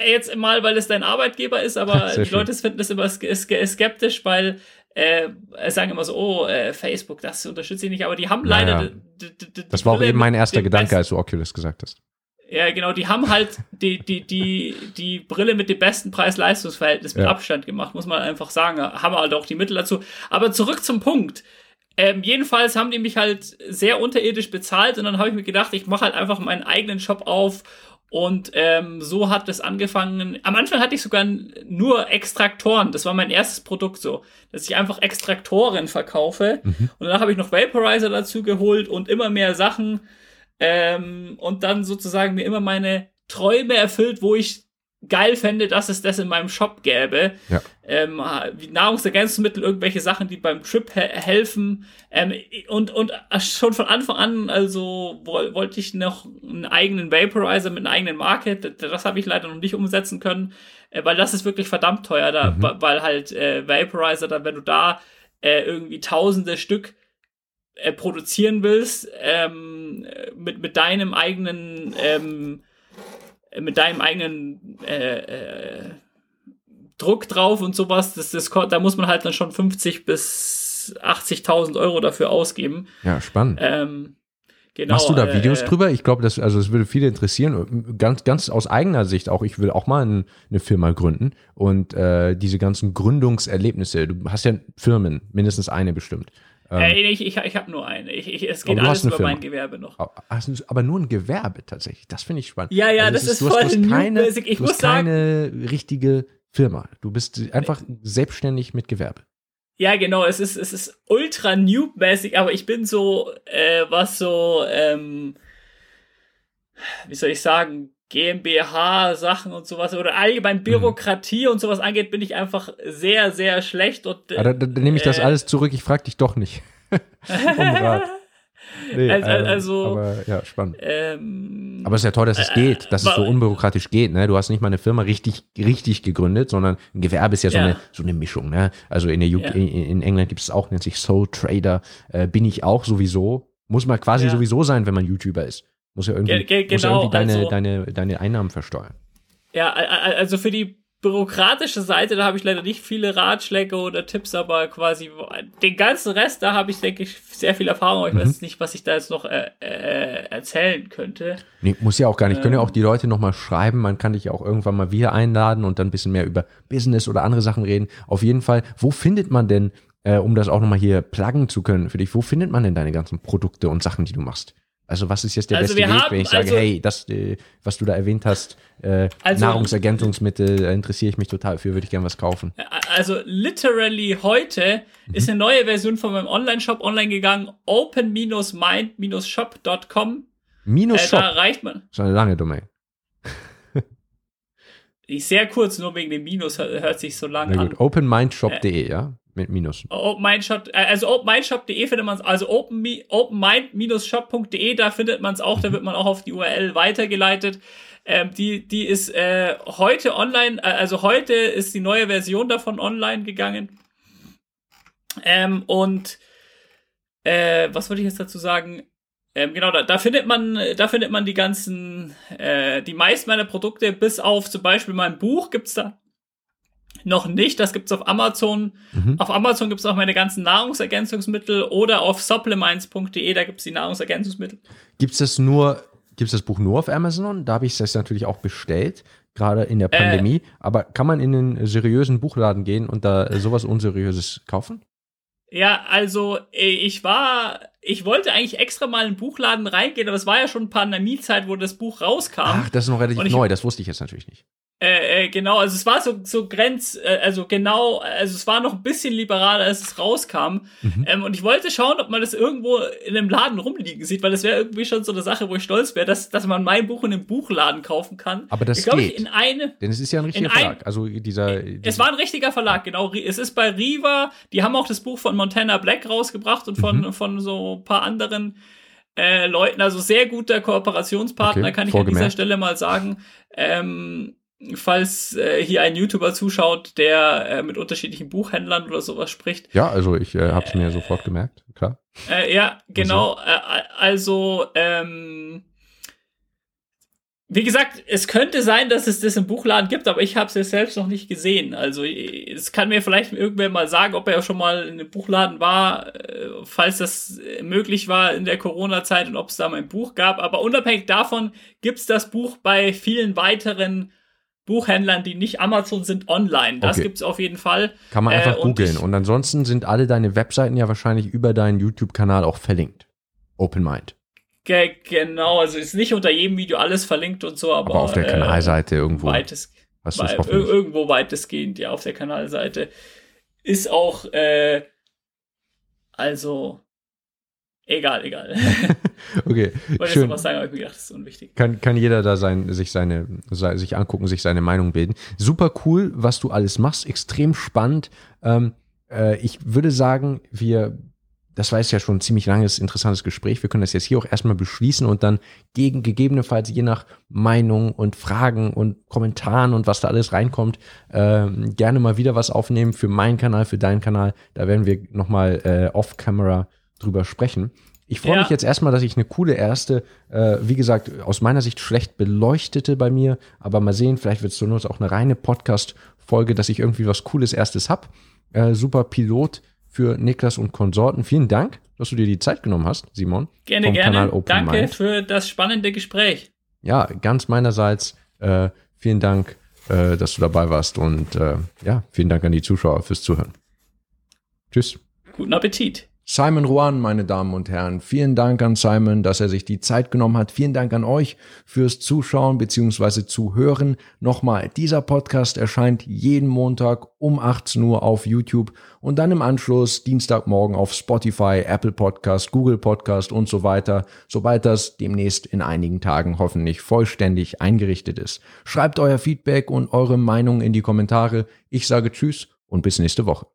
jetzt mal, weil es dein Arbeitgeber ist, aber die. Leute finden das immer ske- ske- skeptisch, weil äh, sagen immer so, oh, äh, Facebook, das unterstütze ich nicht, aber die haben leider. Naja. d- d- d- Das die war auch eben mein erster Gedanke, als du Oculus gesagt hast. ja, genau, die haben halt die, die, die, die Brille mit dem besten Preis-Leistungs-Verhältnis mit Ja. Abstand gemacht, muss man einfach sagen. Haben halt auch die Mittel dazu. Aber zurück zum Punkt. Ähm, jedenfalls haben die mich halt sehr unterirdisch bezahlt und dann habe ich mir gedacht, ich mache halt einfach meinen eigenen Shop auf und ähm, so hat es angefangen. Am Anfang hatte ich sogar nur Extraktoren. Das war mein erstes Produkt so, dass ich einfach Extraktoren verkaufe. Und danach habe ich noch Vaporizer dazu geholt und immer mehr Sachen ähm, und dann sozusagen mir immer meine Träume erfüllt, wo ich geil fände, dass es das in meinem Shop gäbe. Ja. Ähm, Nahrungsergänzungsmittel, irgendwelche Sachen, die beim Trip he helfen. Ähm, und, und schon von Anfang an, also woll, wollte ich noch einen eigenen Vaporizer mit einer eigenen Marke. Das, das habe ich leider noch nicht umsetzen können, äh, weil das ist wirklich verdammt teuer, da, Mhm. weil halt äh, Vaporizer, da, wenn du da äh, irgendwie tausende Stück äh, produzieren willst, ähm, äh, mit, mit deinem eigenen, ähm, äh, mit deinem eigenen äh, äh, Druck drauf und sowas, das, das, da muss man halt dann schon 50 bis 80.000 Euro dafür ausgeben. Ja, spannend. Ähm, genau, Machst du da äh, Videos äh, drüber? Ich glaube, das, also es würde viele interessieren. Ganz, ganz aus eigener Sicht auch. Ich will auch mal ein, eine Firma gründen und äh, diese ganzen Gründungserlebnisse. Du hast ja Firmen, mindestens eine bestimmt. Äh, ich ich, ich habe nur eine. Ich, ich, es geht alles über mein Firma. Gewerbe noch. Aber- nur ein Gewerbe tatsächlich. Das finde ich spannend. Ja, ja, Also das ist hast, voll du keine, basic. Ich du muss hast keine richtige Firma. Du bist einfach selbstständig mit Gewerbe. Ja, genau, es ist, es ist ultra noob-mäßig, aber ich bin so, äh, was so, ähm, wie soll ich sagen, GmbH-Sachen und sowas oder Mhm. allgemein Bürokratie und sowas angeht, bin ich einfach sehr, sehr schlecht und äh, Aber da, da nehme ich das äh, alles zurück. Ich frage dich doch nicht. Nee, Also- ähm, also- aber ja, spannend. ähm, Aber es ist ja toll, dass es Äh, geht, dass es so unbürokratisch geht. Ne? Du hast nicht mal eine Firma richtig, richtig gegründet, sondern ein Gewerbe ist ja so, Ja. Eine, so eine Mischung. Ne? Also in, der UK, Ja. in, England gibt es auch, nennt sich Soul Trader. Äh, bin ich auch sowieso. Muss man quasi sowieso sein, wenn man YouTuber ist. Muss ja irgendwie, Ge- ge- muss ja genau, irgendwie deine, also- deine, deine Einnahmen versteuern. Ja, also für die bürokratische Seite, da habe ich leider nicht viele Ratschläge oder Tipps, aber quasi den ganzen Rest, da habe ich, denke ich, sehr viel Erfahrung. Ich Mhm. weiß nicht, was ich da jetzt noch äh, äh, erzählen könnte. Nee, muss ja auch gar nicht. Können ja Ähm. auch die Leute nochmal schreiben. Man kann dich ja auch irgendwann mal wieder einladen und dann ein bisschen mehr über Business oder andere Sachen reden. Auf jeden Fall, wo findet man denn, äh, um das auch nochmal hier pluggen zu können für dich, wo findet man denn deine ganzen Produkte und Sachen, die du machst? Also was ist jetzt der Also beste Weg, haben- wenn ich sage, also- hey, das, äh, was du da erwähnt hast, äh, Also- Nahrungsergänzungsmittel, da interessiere ich mich total für, würde ich gerne was kaufen. Also literally heute Mhm. ist eine neue Version von meinem Online-Shop online gegangen, open-mind-shop.com. Minus Äh, Shop, da erreicht man. so eine lange Domain. Ist sehr kurz, nur wegen dem Minus hört, sich so lang Na an. gut, openmindshop.de, ja, mit Minus. OpenMindShop, äh, also openmindshop.de findet man es, also open, openmind-shop.de, da findet man es auch, da wird man auch auf die URL weitergeleitet. Ähm, die, die ist äh, heute online, äh, also heute ist die neue Version davon online gegangen. Ähm, und äh, was wollte ich jetzt dazu sagen? Ähm, genau, da, da findet man, da findet man die ganzen, äh, die meisten meiner Produkte, bis auf zum Beispiel mein Buch gibt's da noch nicht. Das gibt's auf Amazon. Mhm. Auf Amazon gibt's auch meine ganzen Nahrungsergänzungsmittel oder auf supplements.de, da gibt's die Nahrungsergänzungsmittel. Gibt es das nur, gibt das Buch nur auf Amazon? Da habe ich es natürlich auch bestellt, gerade in der Pandemie. Aber kann man in einen seriösen Buchladen gehen und da äh, sowas Unseriöses kaufen? Ja, also äh, ich war, ich wollte eigentlich extra mal in einen Buchladen reingehen, aber es war ja schon Pandemiezeit, wo das Buch rauskam. Ach, das ist noch relativ ich- neu, das wusste ich jetzt natürlich nicht. Äh, äh, genau, also es war so, so grenz, äh, also genau, also es war noch ein bisschen liberaler, als es rauskam. Mhm. Ähm, und ich wollte schauen, ob man das irgendwo in einem Laden rumliegen sieht, weil das wäre irgendwie schon so eine Sache, wo ich stolz wäre, dass, dass man mein Buch in einem Buchladen kaufen kann. Aber das ich glaube, ich geht. in eine. Denn es ist ja ein richtiger ein- Verlag. Also dieser. Es war ein richtiger Verlag, genau. Es ist bei Riva, die haben auch das Buch von Montana Black rausgebracht und von, Mhm. von so ein paar anderen äh, Leuten. Also sehr guter Kooperationspartner, Okay, kann ich an dieser. Stelle mal sagen. Ähm, falls äh, hier ein YouTuber zuschaut, der äh, mit unterschiedlichen Buchhändlern oder sowas spricht. ja, also ich äh, habe es mir sofort gemerkt, klar. Äh, ja, genau. Äh, also, ähm, wie gesagt, es könnte sein, dass es das im Buchladen gibt, aber ich habe es jetzt selbst noch nicht gesehen. Also, äh, es kann mir vielleicht irgendwer mal sagen, ob er schon mal in einem Buchladen war, falls das möglich war in der Corona-Zeit und ob es da mal ein Buch gab. Aber unabhängig davon gibt's das Buch bei vielen weiteren Buchhändlern, die nicht Amazon sind, online. Das Okay. gibt's auf jeden Fall. Kann man Äh, einfach und googeln. Und ansonsten sind alle deine Webseiten ja wahrscheinlich über deinen YouTube-Kanal auch verlinkt. Open Mind. Ge genau, also ist nicht unter jedem Video alles verlinkt und so, aber, Aber auf der äh, Kanalseite irgendwo. Weites, Hast es wei- irgendwo weitestgehend, ja, auf der Kanalseite. Ist auch, äh, also, egal, egal. Okay, Wollte jetzt noch schön. was sagen, aber ich mir gedacht, das ist unwichtig. Kann, kann jeder da sein, sich seine, sei- sich angucken, sich seine Meinung bilden. Super cool, was du alles machst, extrem spannend. Ähm, äh, ich würde sagen, wir, das war jetzt ja schon ein ziemlich langes, interessantes Gespräch. Wir können das jetzt hier auch erstmal beschließen und dann gegen gegebenenfalls je nach Meinung und Fragen und Kommentaren und was da alles reinkommt, ähm, gerne mal wieder was aufnehmen für meinen Kanal, für deinen Kanal. Da werden wir nochmal äh, off-camera drüber sprechen. Ich freue Ja. mich jetzt erstmal, dass ich eine coole erste, äh, wie gesagt, aus meiner Sicht schlecht beleuchtete bei mir, aber mal sehen, vielleicht wird es zur Not auch eine reine Podcast-Folge, dass ich irgendwie was Cooles erstes hab. Äh, super Pilot für Niklas und Konsorten. Vielen Dank, dass du dir die Zeit genommen hast, Simon. Gerne, vom gerne. Kanal Open Danke Mind. für das spannende Gespräch. Ja, ganz meinerseits äh, vielen Dank, äh, dass du dabei warst und äh, ja, vielen Dank an die Zuschauer fürs Zuhören. Tschüss. Guten Appetit. Simon Ruan, meine Damen und Herren. Vielen Dank an Simon, dass er sich die Zeit genommen hat. Vielen Dank an euch fürs Zuschauen bzw. Zuhören. Nochmal, dieser Podcast erscheint jeden Montag um 18 Uhr auf YouTube und dann im Anschluss Dienstagmorgen auf Spotify, Apple Podcast, Google Podcast und so weiter, sobald das demnächst in einigen Tagen hoffentlich vollständig eingerichtet ist. Schreibt euer Feedback und eure Meinung in die Kommentare. Ich sage Tschüss und bis nächste Woche.